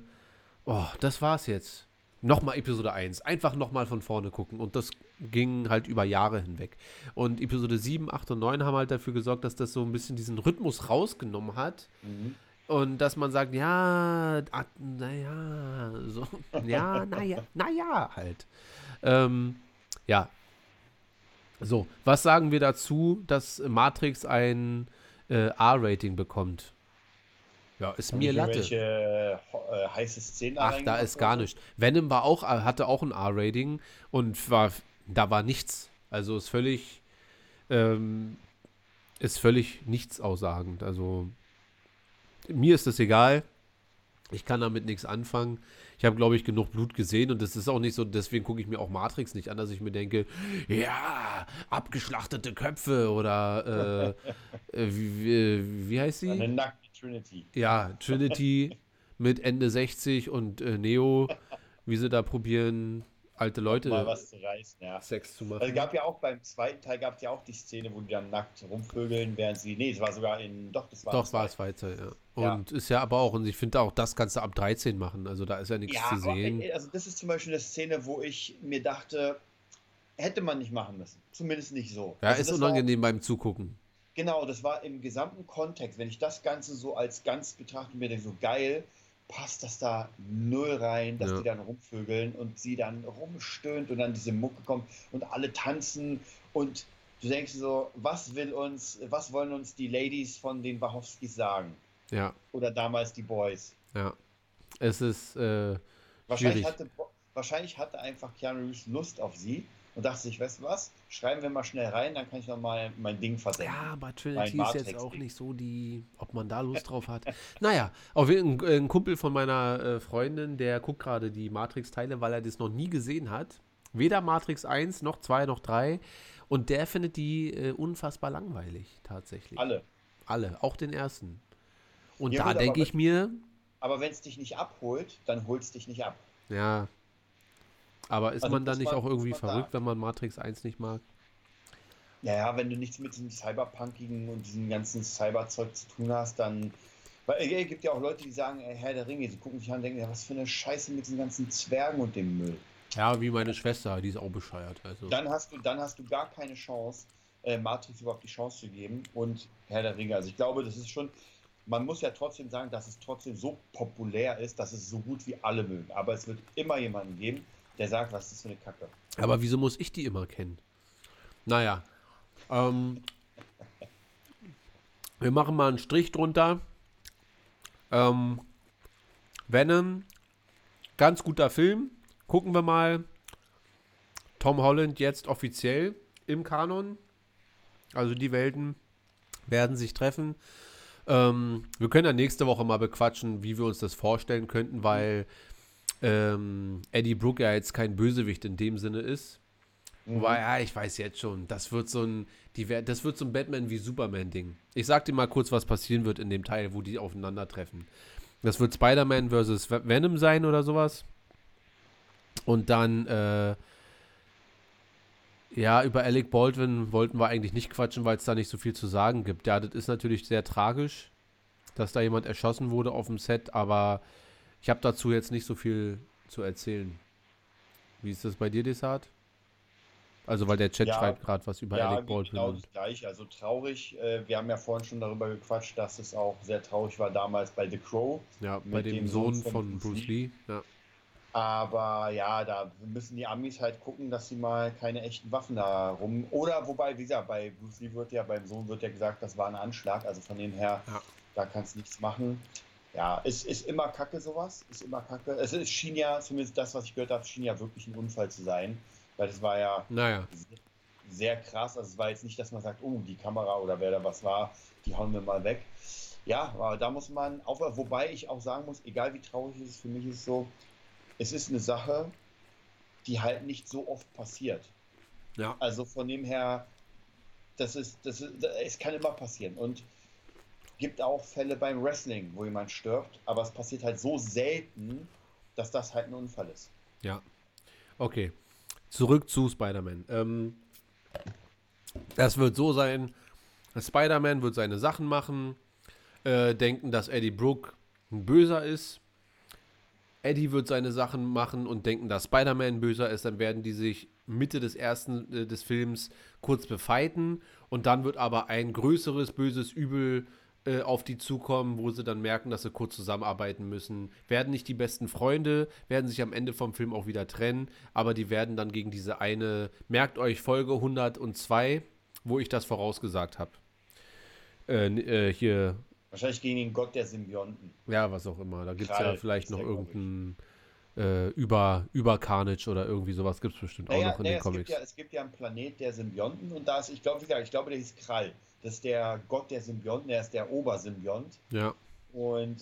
oh, das war's jetzt. Nochmal Episode 1. Einfach nochmal von vorne gucken. Und das ging halt über Jahre hinweg. Und Episode 7, 8 und 9 haben halt dafür gesorgt, dass das so ein bisschen diesen Rhythmus rausgenommen hat. Mhm. Und dass man sagt, ja, ah, naja, so, ja, naja, naja, halt. Ähm, ja. So, was sagen wir dazu, dass Matrix ein äh, R-Rating bekommt? Ja, ist mir Latte. Welche äh, heiße Szene Ach, da ist gar wurde? nicht. Venom war auch, äh, hatte auch ein R-Rating und war, da war nichts. Also ist völlig, ähm, ist völlig nichts aussagend. Also mir ist das egal. Ich kann damit nichts anfangen. Ich habe, glaube ich, genug Blut gesehen und das ist auch nicht so, deswegen gucke ich mir auch Matrix nicht an, dass ich mir denke, ja, abgeschlachtete Köpfe oder äh, äh, wie, wie, heißt sie? Eine nackte Trinity. Ja, Trinity mit Ende 60 und äh, Neo, wie sie da probieren, alte Leute Mal was zu reißen, ja. Sex zu Also machen. gab ja auch beim zweiten Teil gab es ja auch die Szene, wo die dann nackt rumvögeln, während sie. Nee, es war sogar in. Doch, das war. Doch, war es weiter, ja. Ja. Und ist ja aber auch, und ich finde auch, das kannst du ab 13 machen. Also da ist ja nichts Ja, zu aber, sehen. ey, also das ist zum Beispiel eine Szene, wo ich mir dachte, hätte man nicht machen müssen. Zumindest nicht so. ja, Also ist unangenehm beim Zugucken. War, genau, das war im gesamten Kontext. Wenn ich das Ganze so als ganz betrachte, mir denke so geil, passt das da null rein, dass Ja. die dann rumvögeln und sie dann rumstöhnt und dann diese Mucke kommt und alle tanzen und du denkst so, was will uns, was wollen uns die Ladies von den Wachowskis sagen? Ja, Oder damals die Boys? ja. Es ist äh, Wahrscheinlich schwierig. hatte, wahrscheinlich hatte einfach Keanu Reeves Lust auf sie und dachte sich, weißt du was, schreiben wir mal schnell rein, dann kann ich noch mal mein Ding versenden. Ja, aber Trinity ist jetzt auch nicht so die, ob man da Lust drauf hat. naja, jeden Fall ein Kumpel von meiner äh, Freundin, der guckt gerade die Matrix-Teile, weil er das noch nie gesehen hat. Weder Matrix 1, noch 2, noch 3. Und der findet die äh, unfassbar langweilig, tatsächlich. Alle. Alle, auch den ersten. Und Ja, da denke ich mir, Aber wenn es dich nicht abholt, dann holt es dich nicht ab. ja. Aber ist Also man dann nicht man- auch irgendwie verrückt, sagen. wenn man Matrix 1 nicht mag? Ja, ja, wenn du nichts mit diesem Cyberpunkigen und diesem ganzen Cyberzeug zu tun hast, dann. Weil es gibt ja auch Leute, die sagen, Herr der Ringe, sie gucken sich an und denken, ja, was für eine Scheiße mit diesen ganzen Zwergen und dem Müll. Ja, wie meine Schwester, die ist auch bescheuert. Also. Dann hast du, dann hast du gar keine Chance, äh, Matrix überhaupt die Chance zu geben und Herr der Ringe. Also ich glaube, das ist schon, man muss ja trotzdem sagen, dass es trotzdem so populär ist, dass es so gut wie alle mögen. Aber es wird immer jemanden geben, der sagt, was ist für eine Kacke. Aber wieso muss ich die immer kennen? Naja. Ähm, wir machen mal einen Strich drunter. Ähm, Venom, ganz guter Film. Gucken wir mal. Tom Holland jetzt offiziell im Kanon. Also die Welten werden sich treffen. Ähm, wir können ja nächste Woche mal bequatschen, wie wir uns das vorstellen könnten, weil ähm, Eddie Brooke ja jetzt kein Bösewicht in dem Sinne ist. Wobei, ja, ich weiß jetzt schon, das wird so ein, die, das wird so ein Batman wie Superman-Ding. Ich sag dir mal kurz, was passieren wird in dem Teil, wo die aufeinandertreffen. Das wird Spider-Man versus Ve- Venom sein oder sowas. Und dann, äh, ja, über Alec Baldwin wollten wir eigentlich nicht quatschen, weil es da nicht so viel zu sagen gibt. Ja, das ist natürlich sehr tragisch. dass da jemand erschossen wurde auf dem Set, aber ich habe dazu jetzt nicht so viel zu erzählen. Wie ist das bei dir, Desart? Also, weil der Chat Ja. schreibt gerade was über Ja, Alec Baldwin. genau das gleiche. Also traurig. Äh, wir haben ja vorhin schon darüber gequatscht, dass es auch sehr traurig war damals bei The Crow. ja, bei dem, dem Sohn Sohn von, von Bruce Bruce Lee. Ja. Aber ja, da müssen die Amis halt gucken, dass sie mal keine echten Waffen da rum. Oder wobei, wie gesagt, bei Bruce Lee wird ja, beim Sohn wird ja gesagt, das war ein Anschlag. Also von dem her, Ja. da kannst du nichts machen. Ja, es ist immer Kacke sowas. Ist immer Kacke. Es ist, schien ja, zumindest das, was ich gehört habe, schien ja wirklich ein Unfall zu sein. Weil das war ja Naja, sehr krass. Also es war jetzt nicht, dass man sagt, oh, die Kamera oder wer da was war, die hauen wir mal weg. Ja, aber da muss man auf, wobei ich auch sagen muss, egal wie traurig es ist, für mich ist es so, es ist eine Sache, die halt nicht so oft passiert. ja. Also von dem her, das ist, das ist, es kann immer passieren und gibt auch Fälle beim Wrestling, wo jemand stirbt, aber es passiert halt so selten, dass das halt ein Unfall ist. Ja. Okay. Zurück zu Spider-Man. Ähm, das wird so sein: Spider-Man wird seine Sachen machen, äh, denken, dass Eddie Brooke ein Böser ist. Eddie wird seine Sachen machen und denken, dass Spider-Man böser ist. Dann werden die sich Mitte des ersten äh, des Films kurz befeiten und dann wird aber ein größeres böses Übel äh, auf die zukommen, wo sie dann merken, dass sie kurz zusammenarbeiten müssen. Werden nicht die besten Freunde, werden sich am Ende vom Film auch wieder trennen, aber die werden dann gegen diese eine, merkt euch Folge 102, wo ich das vorausgesagt habe. Äh, äh, hier, Wahrscheinlich gegen den Gott der Symbionten. ja, was auch immer. Da gibt es ja vielleicht noch irgendeinen äh, über, über Carnage oder irgendwie sowas gibt es bestimmt auch Naja, noch in naja, den es, gibt Comics. ja, es gibt ja einen Planet der Symbionten und da ist, ich glaube, ich glaube, der hieß Krall. Das ist der Gott der Symbionten, der ist der Obersymbiont. Ja, Und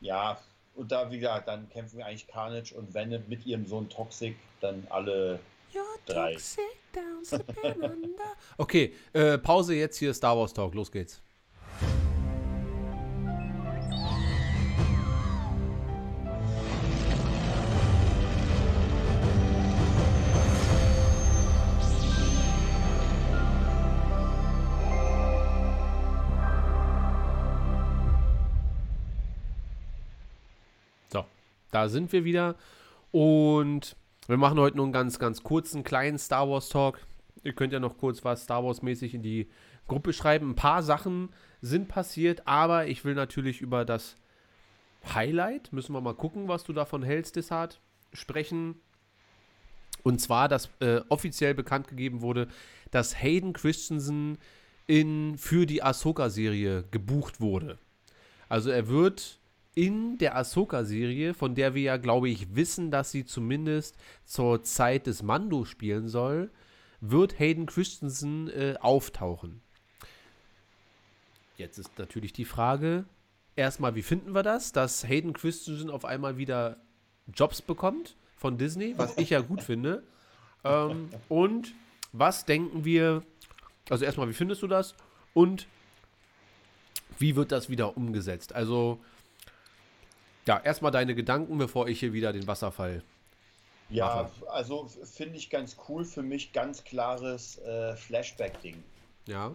ja, und da, wie gesagt, dann kämpfen eigentlich Carnage und Venom mit ihrem Sohn Toxic, dann alle drei. okay, äh, Pause jetzt hier Star Wars Talk, los geht's. Da sind wir wieder und wir machen heute nur einen ganz, ganz kurzen, kleinen Star Wars Talk. Ihr könnt ja noch kurz was Star Wars mäßig in die Gruppe schreiben. Ein paar Sachen sind passiert, aber ich will natürlich über das Highlight, müssen wir mal gucken, was du davon hältst, Desart, sprechen. Und zwar, dass äh, offiziell bekannt gegeben wurde, dass Hayden Christensen in, für die Ahsoka-Serie gebucht wurde. Also er wird in der Ahsoka-Serie, von der wir ja, glaube ich, wissen, dass sie zumindest zur Zeit des Mando spielen soll, wird Hayden Christensen äh, auftauchen. Jetzt ist natürlich die Frage, erstmal, wie finden wir das, dass Hayden Christensen auf einmal wieder Jobs bekommt von Disney, was ich ja gut finde. Ähm, und was denken wir, also erstmal, wie findest du das? Und wie wird das wieder umgesetzt? Also, ja, erstmal deine Gedanken, bevor ich hier wieder den Wasserfall. Ja, also f- finde ich ganz cool. Für mich ganz klares äh, Flashback-Ding. Ja.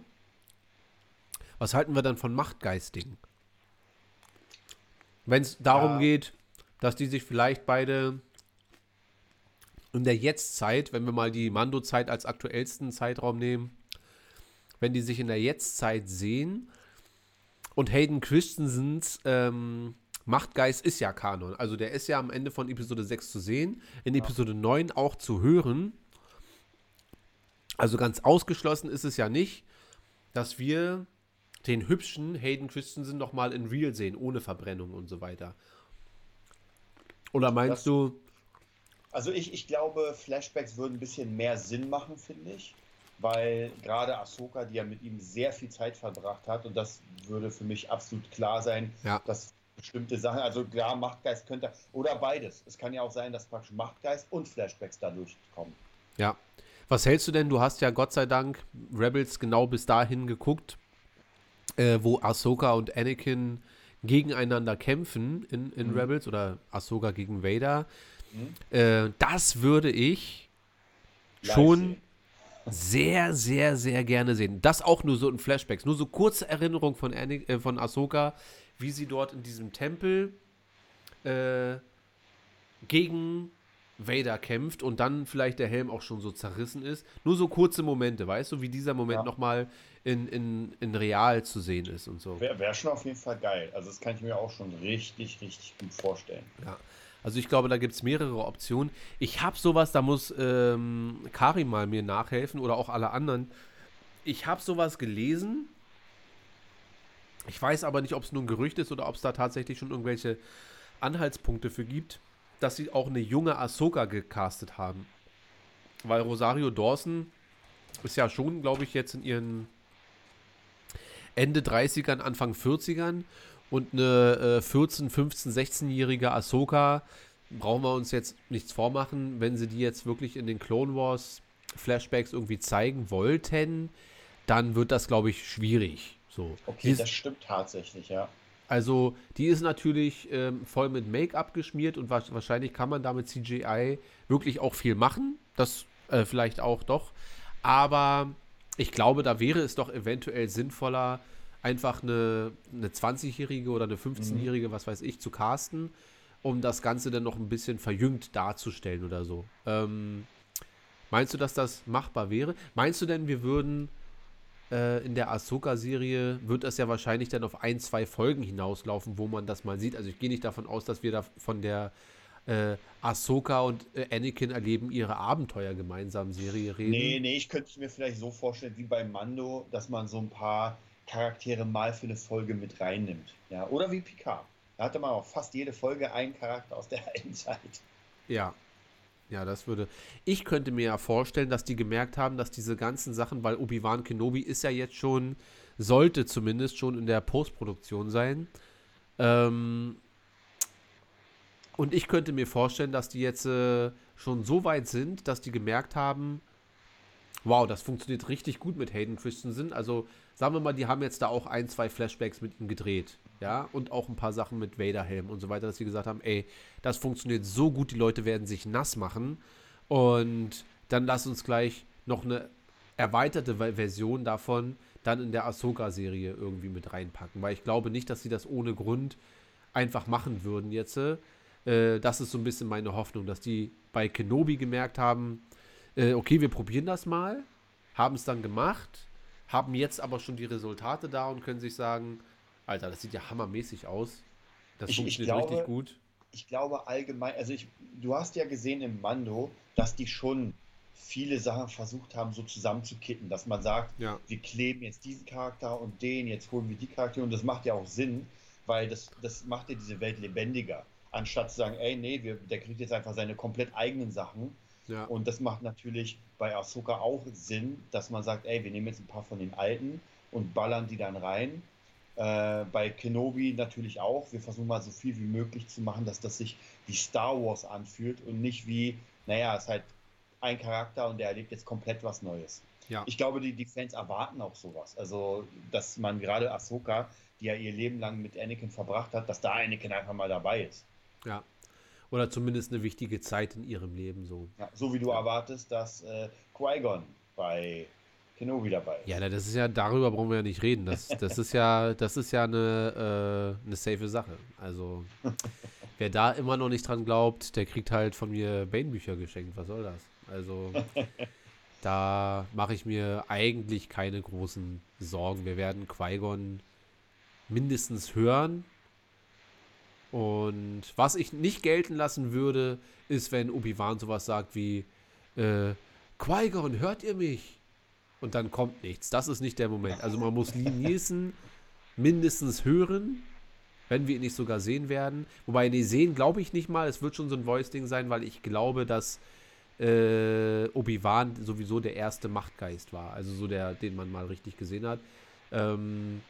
Was halten wir dann von Machtgeisting? Wenn es darum Ja. geht, dass die sich vielleicht beide in der Jetztzeit, wenn wir mal die Mando-Zeit als aktuellsten Zeitraum nehmen, wenn die sich in der Jetztzeit sehen und Hayden Christensens ähm, Machtgeist ist ja Kanon. Also der ist ja am Ende von Episode 6 zu sehen, in Episode 9 auch zu hören. Also ganz ausgeschlossen ist es ja nicht, dass wir den hübschen Hayden Christensen noch mal in Real sehen, ohne Verbrennung und so weiter. Oder meinst Das- du, Also ich, ich glaube, Flashbacks würden ein bisschen mehr Sinn machen, finde ich. Weil gerade Ahsoka, die ja mit ihm sehr viel Zeit verbracht hat, und das würde für mich absolut klar sein, Ja. dass bestimmte Sachen, also klar, Machtgeist könnte, oder beides. Es kann ja auch sein, dass praktisch Machtgeist und Flashbacks dadurch kommen. ja. Was hältst du denn? Du hast ja Gott sei Dank Rebels genau bis dahin geguckt, äh, wo Ahsoka und Anakin gegeneinander kämpfen in, in Mhm. Rebels oder Ahsoka gegen Vader. Mhm. Äh, das würde ich Live schon sehen. sehr, sehr, sehr gerne sehen. Das auch nur so in Flashbacks. Nur so kurze Erinnerung von, Anakin, äh, von Ahsoka, wie sie dort in diesem Tempel äh, gegen Vader kämpft und dann vielleicht der Helm auch schon so zerrissen ist. Nur so kurze Momente, weißt du, wie dieser Moment ja. nochmal in, in, in real zu sehen ist und so. Wäre wär schon auf jeden Fall geil. Also das kann ich mir auch schon richtig, richtig gut vorstellen. Ja. Also ich glaube, da gibt es mehrere Optionen. Ich habe sowas, da muss ähm, Karim mal mir nachhelfen oder auch alle anderen. Ich habe sowas gelesen. Ich weiß aber nicht, ob es nur ein Gerücht ist oder ob es da tatsächlich schon irgendwelche Anhaltspunkte für gibt, dass sie auch eine junge Ahsoka gecastet haben. Weil Rosario Dawson ist ja schon, glaube ich, jetzt in ihren Ende 30ern, Anfang 40ern und eine äh, 14, 15, 16-jährige Ahsoka brauchen wir uns jetzt nichts vormachen, wenn sie die jetzt wirklich in den Clone Wars Flashbacks irgendwie zeigen wollten, dann wird das, glaube ich, schwierig. So. Okay, das stimmt tatsächlich, ja. Also, die ist natürlich ähm, voll mit Make-up geschmiert und wa wahrscheinlich kann man damit CGI wirklich auch viel machen. Das äh, vielleicht auch doch. Aber ich glaube, da wäre es doch eventuell sinnvoller, einfach eine, eine 20-Jährige oder eine 15-Jährige, mhm. was weiß ich, zu casten, um das Ganze dann noch ein bisschen verjüngt darzustellen oder so. Ähm, meinst du, dass das machbar wäre? Meinst du denn, wir würden äh, in der Ahsoka-Serie, wird das ja wahrscheinlich dann auf ein, zwei Folgen hinauslaufen, wo man das mal sieht? Also ich gehe nicht davon aus, dass wir da von der äh, Ahsoka und äh, Anakin erleben ihre Abenteuer gemeinsam Serie reden. Nee, nee, ich könnte es mir vielleicht so vorstellen wie bei Mando, dass man so ein paar Charaktere mal für eine Folge mit reinnimmt. Ja, oder wie Picard. Da hatte man auch fast jede Folge einen Charakter aus der Endzeit. Ja. Ja, das würde. Ich könnte mir ja vorstellen, dass die gemerkt haben, dass diese ganzen Sachen, weil Obi-Wan Kenobi ist ja jetzt schon, sollte zumindest schon in der Postproduktion sein. Ähm, und ich könnte mir vorstellen, dass die jetzt äh, schon so weit sind, dass die gemerkt haben, wow, das funktioniert richtig gut mit Hayden Christensen. Also sagen wir mal, die haben jetzt da auch ein, zwei Flashbacks mit ihm gedreht. Ja, und auch ein paar Sachen mit Vader-Helm und so weiter, dass sie gesagt haben, ey, das funktioniert so gut, die Leute werden sich nass machen. Und dann lass uns gleich noch eine erweiterte Version davon dann in der Ahsoka-Serie irgendwie mit reinpacken. Weil ich glaube nicht, dass sie das ohne Grund einfach machen würden jetzt. Äh, das ist so ein bisschen meine Hoffnung, dass die bei Kenobi gemerkt haben, äh, okay, wir probieren das mal, haben es dann gemacht, haben jetzt aber schon die Resultate da und können sich sagen, Alter, das sieht ja hammermäßig aus. Das ich, funktioniert ich glaube, richtig gut. Ich glaube allgemein, also ich, du hast ja gesehen im Mando, dass die schon viele Sachen versucht haben, so zusammenzukitten, dass man sagt, ja. wir kleben jetzt diesen Charakter und den, jetzt holen wir die Charaktere und das macht ja auch Sinn, weil das, das macht ja diese Welt lebendiger, anstatt zu sagen, ey, nee, wir, der kriegt jetzt einfach seine komplett eigenen Sachen ja. Und das macht natürlich bei Ahsoka auch Sinn, dass man sagt, ey, wir nehmen jetzt ein paar von den alten und ballern die dann rein. Äh, bei Kenobi natürlich auch. Wir versuchen mal so viel wie möglich zu machen, dass das sich wie Star Wars anfühlt und nicht wie, naja, es ist halt ein Charakter und der erlebt jetzt komplett was Neues. Ja. Ich glaube, die, die Fans erwarten auch sowas. Also, dass man gerade Ahsoka, die ja ihr Leben lang mit Anakin verbracht hat, dass da Anakin einfach mal dabei ist. Ja, oder zumindest eine wichtige Zeit in ihrem Leben so. Ja, so wie du erwartest, dass äh, Qui-Gon bei Kenobi dabei ist. Ja, das ist ja, darüber brauchen wir ja nicht reden. Das, das ist ja, das ist ja eine, äh, eine safe Sache. Also, wer da immer noch nicht dran glaubt, der kriegt halt von mir Bane-Bücher geschenkt. Was soll das? Also, da mache ich mir eigentlich keine großen Sorgen. Wir werden Qui-Gon mindestens hören, und was ich nicht gelten lassen würde, ist, wenn Obi-Wan sowas sagt wie, äh, Qui-Gon, hört ihr mich? Und dann kommt nichts. Das ist nicht der Moment. Also man muss Nielsen mindestens hören, wenn wir ihn nicht sogar sehen werden. Wobei, nee, sehen glaube ich nicht mal. Es wird schon so ein Voice-Ding sein, weil ich glaube, dass äh, Obi-Wan sowieso der erste Machtgeist war. Also so der, den man mal richtig gesehen hat. Ähm,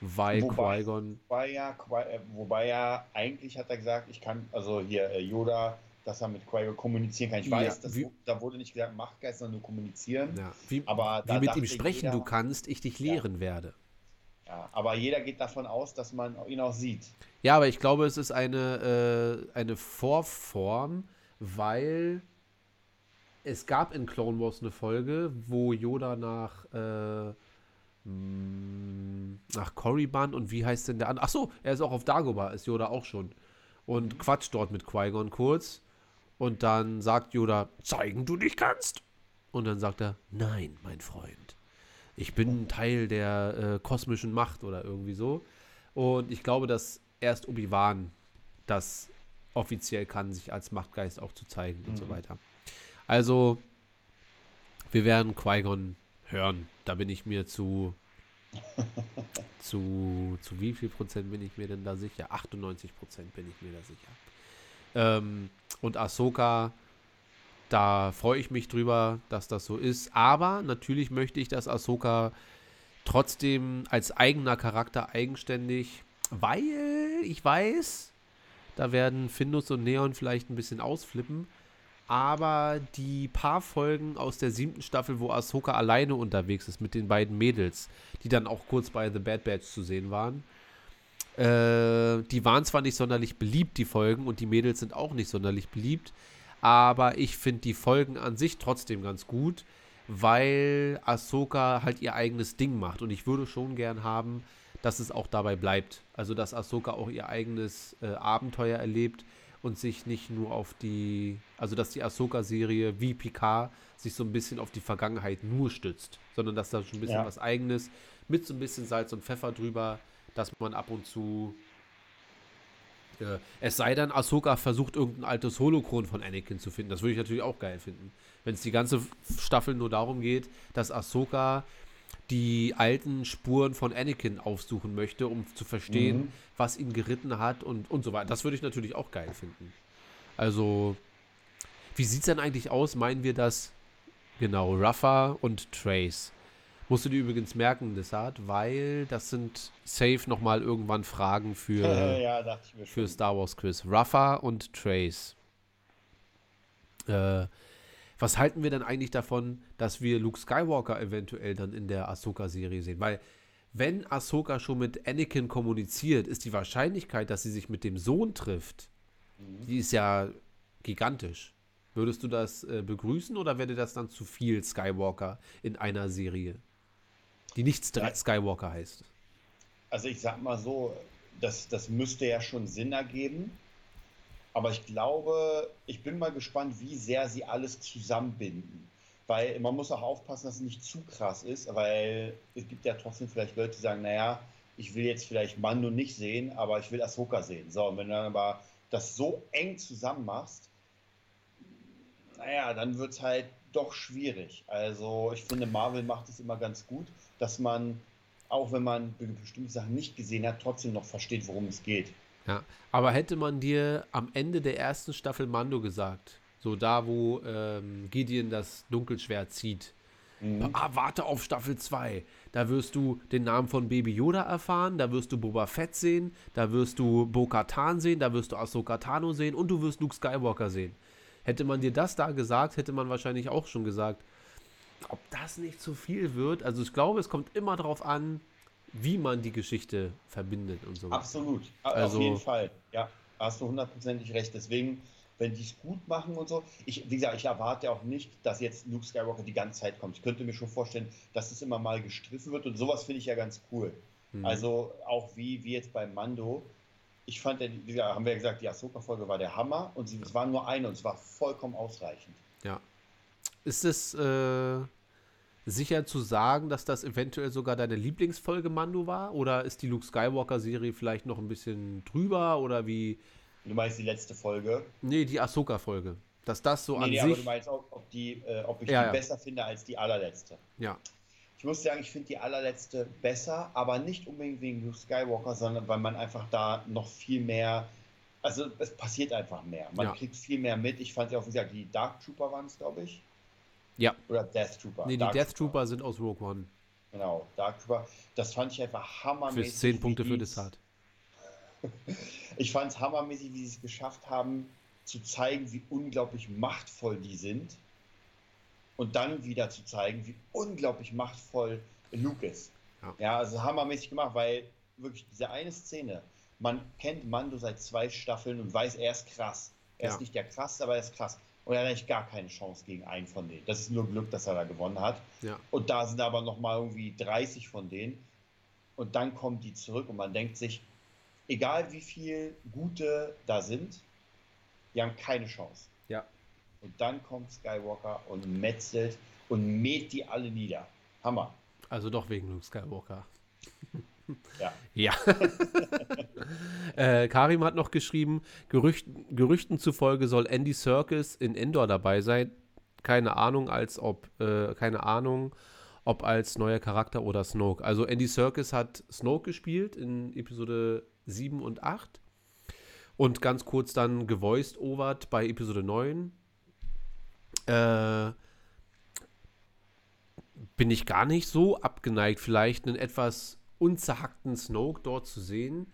weil Qui-Gon. Wobei ja, äh, wobei ja, eigentlich hat er gesagt, ich kann, also hier äh, Yoda, dass er mit Qui-Gon kommunizieren kann. Ich weiß, ja, das, wie, da wurde nicht gesagt Machtgeist, sondern nur kommunizieren. Ja, wie, aber wie mit ihm sprechen jeder, du kannst, ich dich lehren ja. werde. Ja, aber jeder geht davon aus, dass man ihn auch sieht. Ja, aber ich glaube, es ist eine, äh, eine Vorform, weil es gab in Clone Wars eine Folge, wo Yoda nach äh, mh, nach Korriban und wie heißt denn der andere? Ach so, er ist auch auf Dagobah, ist Yoda auch schon. Und quatscht dort mit Qui-Gon kurz. Und dann sagt Yoda, zeigen du dich kannst. Und dann sagt er, nein, mein Freund. Ich bin Teil der äh, kosmischen Macht oder irgendwie so. Und ich glaube, dass erst Obi-Wan das offiziell kann, sich als Machtgeist auch zu zeigen und so weiter. Also, wir werden Qui-Gon hören. Da bin ich mir zu. zu, zu wie viel Prozent bin ich mir denn da sicher? 98 Prozent bin ich mir da sicher. Ähm, und Ahsoka, da freue ich mich drüber, dass das so ist. Aber natürlich möchte ich, dass Ahsoka trotzdem als eigener Charakter eigenständig, weil ich weiß, da werden Findus und Neon vielleicht ein bisschen ausflippen. Aber die paar Folgen aus der siebten Staffel, wo Ahsoka alleine unterwegs ist mit den beiden Mädels, die dann auch kurz bei The Bad Batch zu sehen waren, äh, die waren zwar nicht sonderlich beliebt, die Folgen, und die Mädels sind auch nicht sonderlich beliebt, aber ich finde die Folgen an sich trotzdem ganz gut, weil Ahsoka halt ihr eigenes Ding macht. Und ich würde schon gern haben, dass es auch dabei bleibt. Also, dass Ahsoka auch ihr eigenes äh, Abenteuer erlebt und sich nicht nur auf die, also dass die Ahsoka-Serie wie Picard sich so ein bisschen auf die Vergangenheit nur stützt, sondern dass da schon ein bisschen Ja. was Eigenes mit so ein bisschen Salz und Pfeffer drüber, dass man ab und zu äh, es sei denn, Ahsoka versucht irgendein altes Holokron von Anakin zu finden. Das würde ich natürlich auch geil finden. Wenn es die ganze Staffel nur darum geht, dass Ahsoka die alten Spuren von Anakin aufsuchen möchte, um zu verstehen, Mhm. was ihn geritten hat und, und so weiter. Das würde ich natürlich auch geil finden. Also, wie sieht es denn eigentlich aus? Meinen wir das? Genau, Rafa und Trace. Musst du dir übrigens merken, Desart, weil das sind safe nochmal irgendwann Fragen für, ja, für. Star Wars Quiz. Rafa und Trace. Äh, was halten wir denn eigentlich davon, dass wir Luke Skywalker eventuell dann in der Ahsoka-Serie sehen? Weil, wenn Ahsoka schon mit Anakin kommuniziert, ist die Wahrscheinlichkeit, dass sie sich mit dem Sohn trifft, die ist ja gigantisch. Würdest du das äh, begrüßen oder wäre das dann zu viel Skywalker in einer Serie, die nicht. Skywalker heißt? Also ich sag mal so, das, das müsste ja schon Sinn ergeben. Aber ich glaube, ich bin mal gespannt, wie sehr sie alles zusammenbinden. Weil man muss auch aufpassen, dass es nicht zu krass ist, weil es gibt ja trotzdem vielleicht Leute, die sagen, naja, ich will jetzt vielleicht Mando nicht sehen, aber ich will Ahsoka sehen. So, und wenn du dann aber das so eng zusammen machst, naja, dann wird es halt doch schwierig. Also ich finde, Marvel macht es immer ganz gut, dass man, auch wenn man be- bestimmte Sachen nicht gesehen hat, trotzdem noch versteht, worum es geht. Ja, aber hätte man dir am Ende der ersten Staffel Mando gesagt, so da, wo ähm, Gideon das Dunkelschwert zieht, Mhm. ah, warte auf Staffel 2, da wirst du den Namen von Baby Yoda erfahren, da wirst du Boba Fett sehen, da wirst du Bo-Katan sehen, da wirst du Ahsoka Tano sehen und du wirst Luke Skywalker sehen. Hätte man dir das da gesagt, hätte man wahrscheinlich auch schon gesagt, ob das nicht zu viel wird. Also ich glaube, es kommt immer darauf an, wie man die Geschichte verbindet und so. Absolut, Also- auf jeden Fall. Ja, hast du hundertprozentig recht. Deswegen, wenn die es gut machen und so, ich, wie gesagt, ich erwarte auch nicht, dass jetzt Luke Skywalker die ganze Zeit kommt. Ich könnte mir schon vorstellen, dass es immer mal gestriffen wird und sowas finde ich ja ganz cool. Mhm. Also auch wie, wie jetzt beim Mando. Ich fand, ja, haben wir ja gesagt, die Ahsoka-Folge war der Hammer und sie, es war nur eine und es war vollkommen ausreichend. Ja. Ist es äh, sicher zu sagen, dass das eventuell sogar deine Lieblingsfolge Mando war? Oder ist die Luke Skywalker-Serie vielleicht noch ein bisschen drüber? Oder wie. Du meinst die letzte Folge? Nee, die Ahsoka-Folge. Dass das so nee, an nee, aber du sich. meinst auch, ob, die, äh, ob ich Ja, die ja. besser finde als die allerletzte. Ja. Ich muss sagen, ich finde die allerletzte besser, aber nicht unbedingt wegen Luke Skywalker, sondern weil man einfach da noch viel mehr, also es passiert einfach mehr. Man Ja. kriegt viel mehr mit. Ich fand ja auch, wie gesagt, die Dark Trooper waren es, glaube ich. Ja. Oder Death Trooper. Nee, die Dark Death Trooper sind aus Rogue One. Genau, Dark Trooper. Das fand ich einfach hammermäßig. Für 10 wie Punkte für Desart. Ich fand es hammermäßig, wie sie es geschafft haben, zu zeigen, wie unglaublich machtvoll die sind. Und dann wieder zu zeigen, wie unglaublich machtvoll Luke ist. Ja. Ja, also hammermäßig gemacht, weil wirklich diese eine Szene, man kennt Mando seit zwei Staffeln und weiß, er ist krass. Er Ja. ist nicht der krass, aber er ist krass. Und er hat eigentlich gar keine Chance gegen einen von denen. Das ist nur Glück, dass er da gewonnen hat. Ja. Und da sind aber noch mal irgendwie 30 von denen. Und dann kommen die zurück und man denkt sich, egal wie viel Gute da sind, die haben keine Chance. Ja. Und dann kommt Skywalker und metzelt und mäht die alle nieder. Hammer. Also doch wegen Luke Skywalker. Ja. Ja. äh, Karim hat noch geschrieben, Gerüchten, Gerüchten zufolge soll Andy Serkis in Endor dabei sein. Keine Ahnung, als ob, äh, keine Ahnung, ob als neuer Charakter oder Snoke. Also Andy Serkis hat Snoke gespielt in Episode 7 und 8 und ganz kurz dann gevoiced overt bei Episode 9. Äh, bin ich gar nicht so abgeneigt, vielleicht einen etwas unzerhackten Snoke dort zu sehen.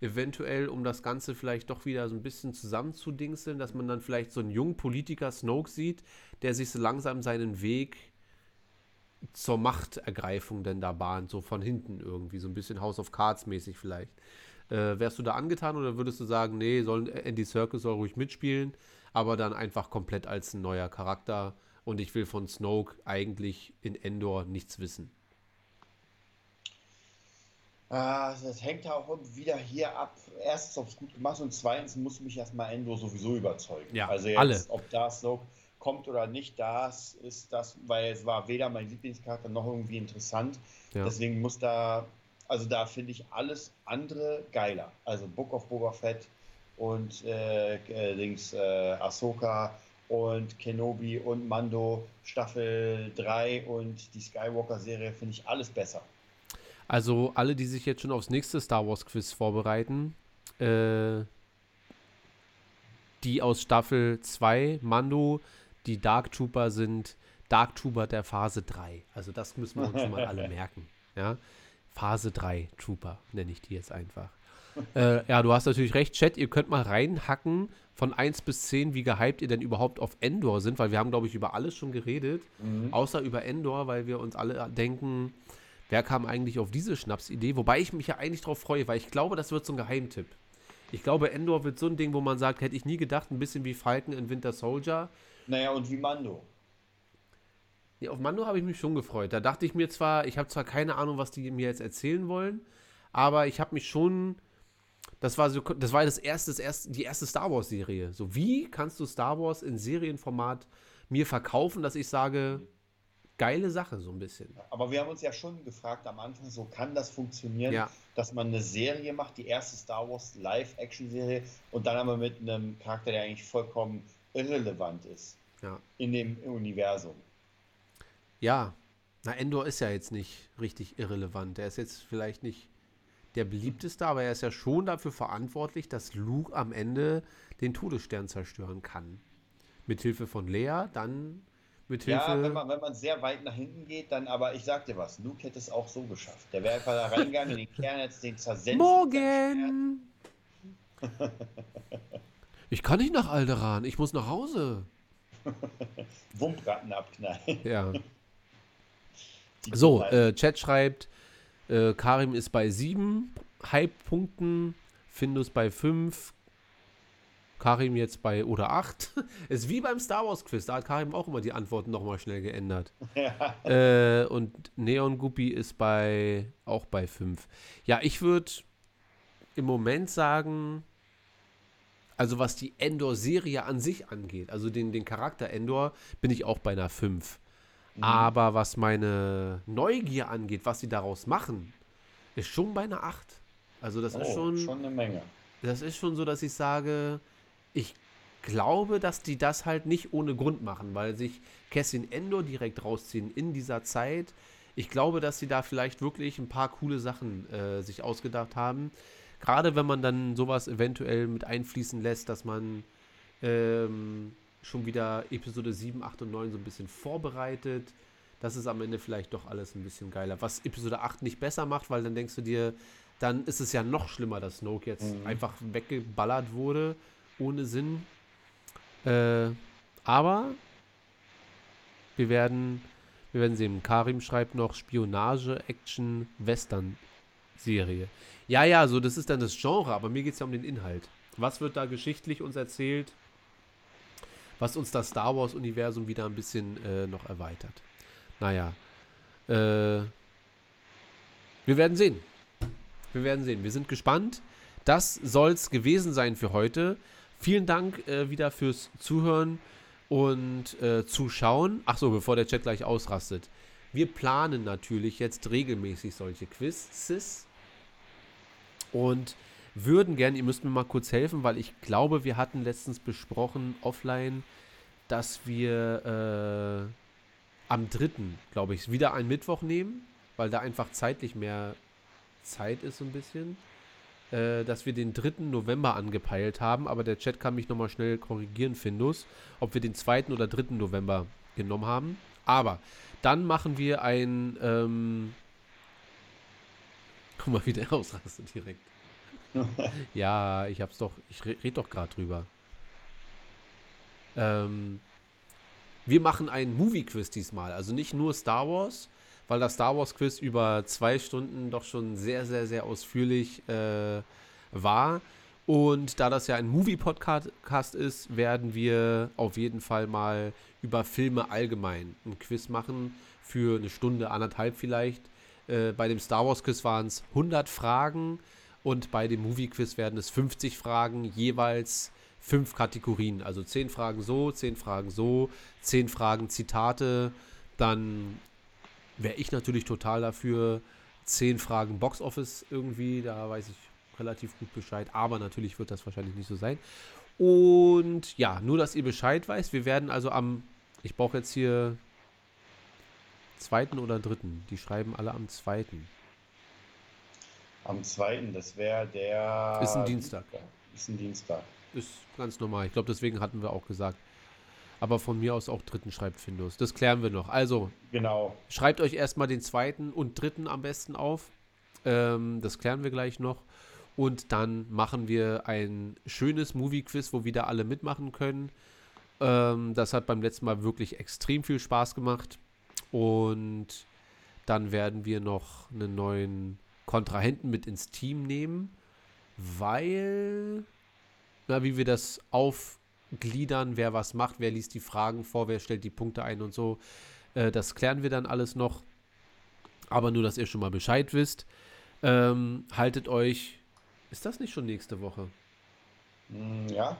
Eventuell, um das Ganze vielleicht doch wieder so ein bisschen zusammenzudingseln, dass man dann vielleicht so einen jungen Politiker Snoke sieht, der sich so langsam seinen Weg zur Machtergreifung denn da bahnt, so von hinten irgendwie, so ein bisschen House of Cards mäßig vielleicht. Äh, wärst du da angetan oder würdest du sagen, nee, sollen Andy Circus soll ruhig mitspielen, aber dann einfach komplett als ein neuer Charakter und ich will von Snoke eigentlich in Endor nichts wissen? Ah, das hängt auch wieder hier ab. Erstens, ob es gut gemacht ist und zweitens muss mich erstmal Endor sowieso überzeugen. Ja, also jetzt, alle. ob da Snoke kommt oder nicht, das ist das, weil es war weder mein Lieblingscharakter noch irgendwie interessant. Ja. Deswegen muss da, also da finde ich alles andere geiler. Also Book of Boba Fett und äh, äh, Dings, äh, Ahsoka und Kenobi und Mando Staffel 3 und die Skywalker-Serie finde ich alles besser. Also alle, die sich jetzt schon aufs nächste Star Wars Quiz vorbereiten, äh, die aus Staffel 2, Mando, die Dark Trooper sind Dark Trooper der Phase 3. Also das müssen wir uns schon mal alle merken. Ja? Phase 3 Trooper nenne ich die jetzt einfach. äh, ja, du hast natürlich recht, Chat, ihr könnt mal reinhacken von 1 bis 10, wie gehypt ihr denn überhaupt auf Endor sind, weil wir haben, glaube ich, über alles schon geredet, außer über Endor, weil wir uns alle denken, wer kam eigentlich auf diese Schnapsidee? Wobei ich mich ja eigentlich drauf freue, weil ich glaube, das wird so ein Geheimtipp. Ich glaube, Endor wird so ein Ding, wo man sagt, hätte ich nie gedacht, ein bisschen wie Falcon in Winter Soldier. Naja, und wie Mando. Ja, auf Mando habe ich mich schon gefreut. Da dachte ich mir zwar, ich habe zwar keine Ahnung, was die mir jetzt erzählen wollen, aber ich habe mich schon. Das war so, das war das erste, das erste, die erste Star Wars Serie. So wie kannst du Star Wars in Serienformat mir verkaufen, dass ich sage, geile Sache so ein bisschen. Aber wir haben uns ja schon gefragt am Anfang, so kann das funktionieren, Ja. dass man eine Serie macht, die erste Star Wars Live-Action-Serie und dann aber mit einem Charakter, der eigentlich vollkommen irrelevant ist Ja. in dem Universum. Ja, na, Endor ist ja jetzt nicht richtig irrelevant. Der ist jetzt vielleicht nicht der beliebteste, aber er ist ja schon dafür verantwortlich, dass Luke am Ende den Todesstern zerstören kann. Mithilfe von Lea, dann mithilfe. Ja, wenn man, wenn man sehr weit nach hinten geht, dann aber ich sag dir was, Luke hätte es auch so geschafft. Der wäre einfach da reingegangen, in den Kern jetzt den zersetzt. Morgen! Ich kann nicht nach Alderan, ich muss nach Hause. Wumpratten abknallen. Ja. So, äh, Chat schreibt, äh, Karim ist bei 7 Hype-Punkten, Findus bei 5, Karim jetzt bei oder 8. ist wie beim Star Wars Quiz, da hat Karim auch immer die Antworten nochmal schnell geändert. äh, und Neon Guppy ist bei auch bei 5. Ja, ich würde im Moment sagen, also was die Endor-Serie an sich angeht, also den, den Charakter Endor, bin ich auch bei einer 5. Aber was meine Neugier angeht, was sie daraus machen, ist schon bei einer 8. Also das ist oh, schon, schon eine Menge. das ist schon so, dass ich sage, ich glaube, dass die das halt nicht ohne Grund machen, weil sich Cassian Endor direkt rausziehen in dieser Zeit. Ich glaube, dass sie da vielleicht wirklich ein paar coole Sachen äh, sich ausgedacht haben. Gerade wenn man dann sowas eventuell mit einfließen lässt, dass man ähm, schon wieder Episode 7, 8 und 9 so ein bisschen vorbereitet. Das ist am Ende vielleicht doch alles ein bisschen geiler. Was Episode 8 nicht besser macht, weil dann denkst du dir, dann ist es ja noch schlimmer, dass Snoke jetzt Mhm. einfach weggeballert wurde, ohne Sinn. Äh, aber wir werden, wir werden sehen. Karim schreibt noch Spionage, Action, Western Serie. Ja, ja, so das ist dann das Genre, aber mir geht es ja um den Inhalt. Was wird da geschichtlich uns erzählt? was uns das Star Wars-Universum wieder ein bisschen äh, noch erweitert. Naja, äh, wir werden sehen. Wir werden sehen. Wir sind gespannt. Das soll es gewesen sein für heute. Vielen Dank äh, wieder fürs Zuhören und äh, Zuschauen. Achso, bevor der Chat gleich ausrastet. Wir planen natürlich jetzt regelmäßig solche Quizzes und würden gerne, ihr müsst mir mal kurz helfen, weil ich glaube, wir hatten letztens besprochen offline, dass wir äh, am 3., glaube ich, wieder einen Mittwoch nehmen, weil da einfach zeitlich mehr Zeit ist so ein bisschen, äh, dass wir den 3. November angepeilt haben, aber der Chat kann mich nochmal schnell korrigieren, Findus, ob wir den 2. oder 3. November genommen haben. Aber dann machen wir ein, ähm, guck mal, wie der ausrastet direkt. ja, ich hab's doch, ich rede doch gerade drüber. Ähm, wir machen einen Movie-Quiz diesmal. Also nicht nur Star Wars, weil das Star Wars-Quiz über zwei Stunden doch schon sehr, sehr, sehr ausführlich äh, war. Und da das ja ein Movie-Podcast ist, werden wir auf jeden Fall mal über Filme allgemein ein Quiz machen. Für eine Stunde, anderthalb vielleicht. Äh, bei dem Star Wars-Quiz waren es 100 Fragen und bei dem Movie-Quiz werden es 50 Fragen, jeweils fünf Kategorien. Also zehn Fragen so, zehn Fragen so, zehn Fragen Zitate. Dann wäre ich natürlich total dafür. Zehn Fragen Box Office irgendwie, da weiß ich relativ gut Bescheid. Aber natürlich wird das wahrscheinlich nicht so sein. Und ja, nur dass ihr Bescheid weißt. Wir werden also am, ich brauche jetzt hier zweiten oder dritten. Die schreiben alle am zweiten. Am zweiten, das wäre der. Ist ein Dienstag. Ist ein Dienstag. Ist ganz normal. Ich glaube, deswegen hatten wir auch gesagt. Aber von mir aus auch dritten schreibt Findus. Das klären wir noch. Also, genau. schreibt euch erstmal den zweiten und dritten am besten auf. Ähm, das klären wir gleich noch. Und dann machen wir ein schönes Movie-Quiz, wo wieder alle mitmachen können. Ähm, das hat beim letzten Mal wirklich extrem viel Spaß gemacht. Und dann werden wir noch einen neuen Kontrahenten mit ins Team nehmen, weil na, wie wir das aufgliedern, wer was macht, wer liest die Fragen vor, wer stellt die Punkte ein und so. Äh, das klären wir dann alles noch. Aber nur, dass ihr schon mal Bescheid wisst. Ähm, haltet euch. Ist das nicht schon nächste Woche? Mm, ja.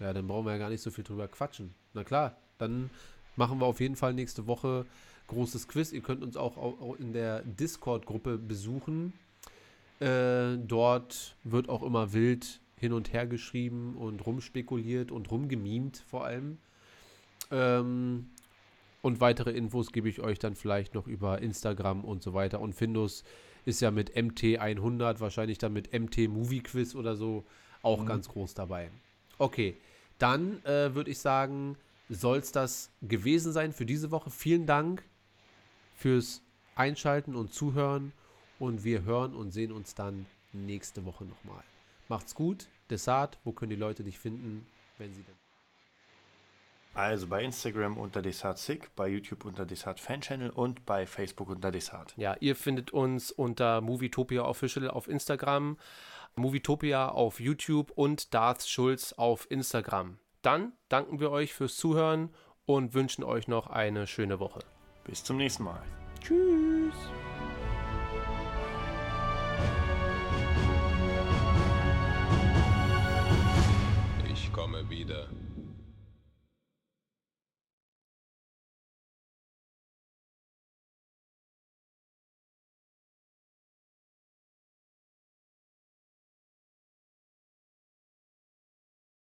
Ja, dann brauchen wir ja gar nicht so viel drüber quatschen. Na klar, dann machen wir auf jeden Fall nächste Woche großes Quiz. Ihr könnt uns auch in der Discord-Gruppe besuchen. Äh, dort wird auch immer wild hin und her geschrieben und rumspekuliert und rumgemimt vor allem. Ähm, und weitere Infos gebe ich euch dann vielleicht noch über Instagram und so weiter. Und Findus ist ja mit MT100, wahrscheinlich dann mit MT Movie Quiz oder so, auch mhm. ganz groß dabei. Okay, dann äh, würde ich sagen, soll es das gewesen sein für diese Woche. Vielen Dank fürs Einschalten und Zuhören. Und wir hören und sehen uns dann nächste Woche nochmal. Macht's gut. Desart, wo können die Leute dich finden, wenn sie denn? Also bei Instagram unter DesartSick, bei YouTube unter Desart Fan Channel und bei Facebook unter Desart. Ja, ihr findet uns unter Movietopia Official auf Instagram, Movietopia auf YouTube und Darth Schulz auf Instagram. Dann danken wir euch fürs Zuhören und wünschen euch noch eine schöne Woche. Bis zum nächsten Mal. Tschüss. leader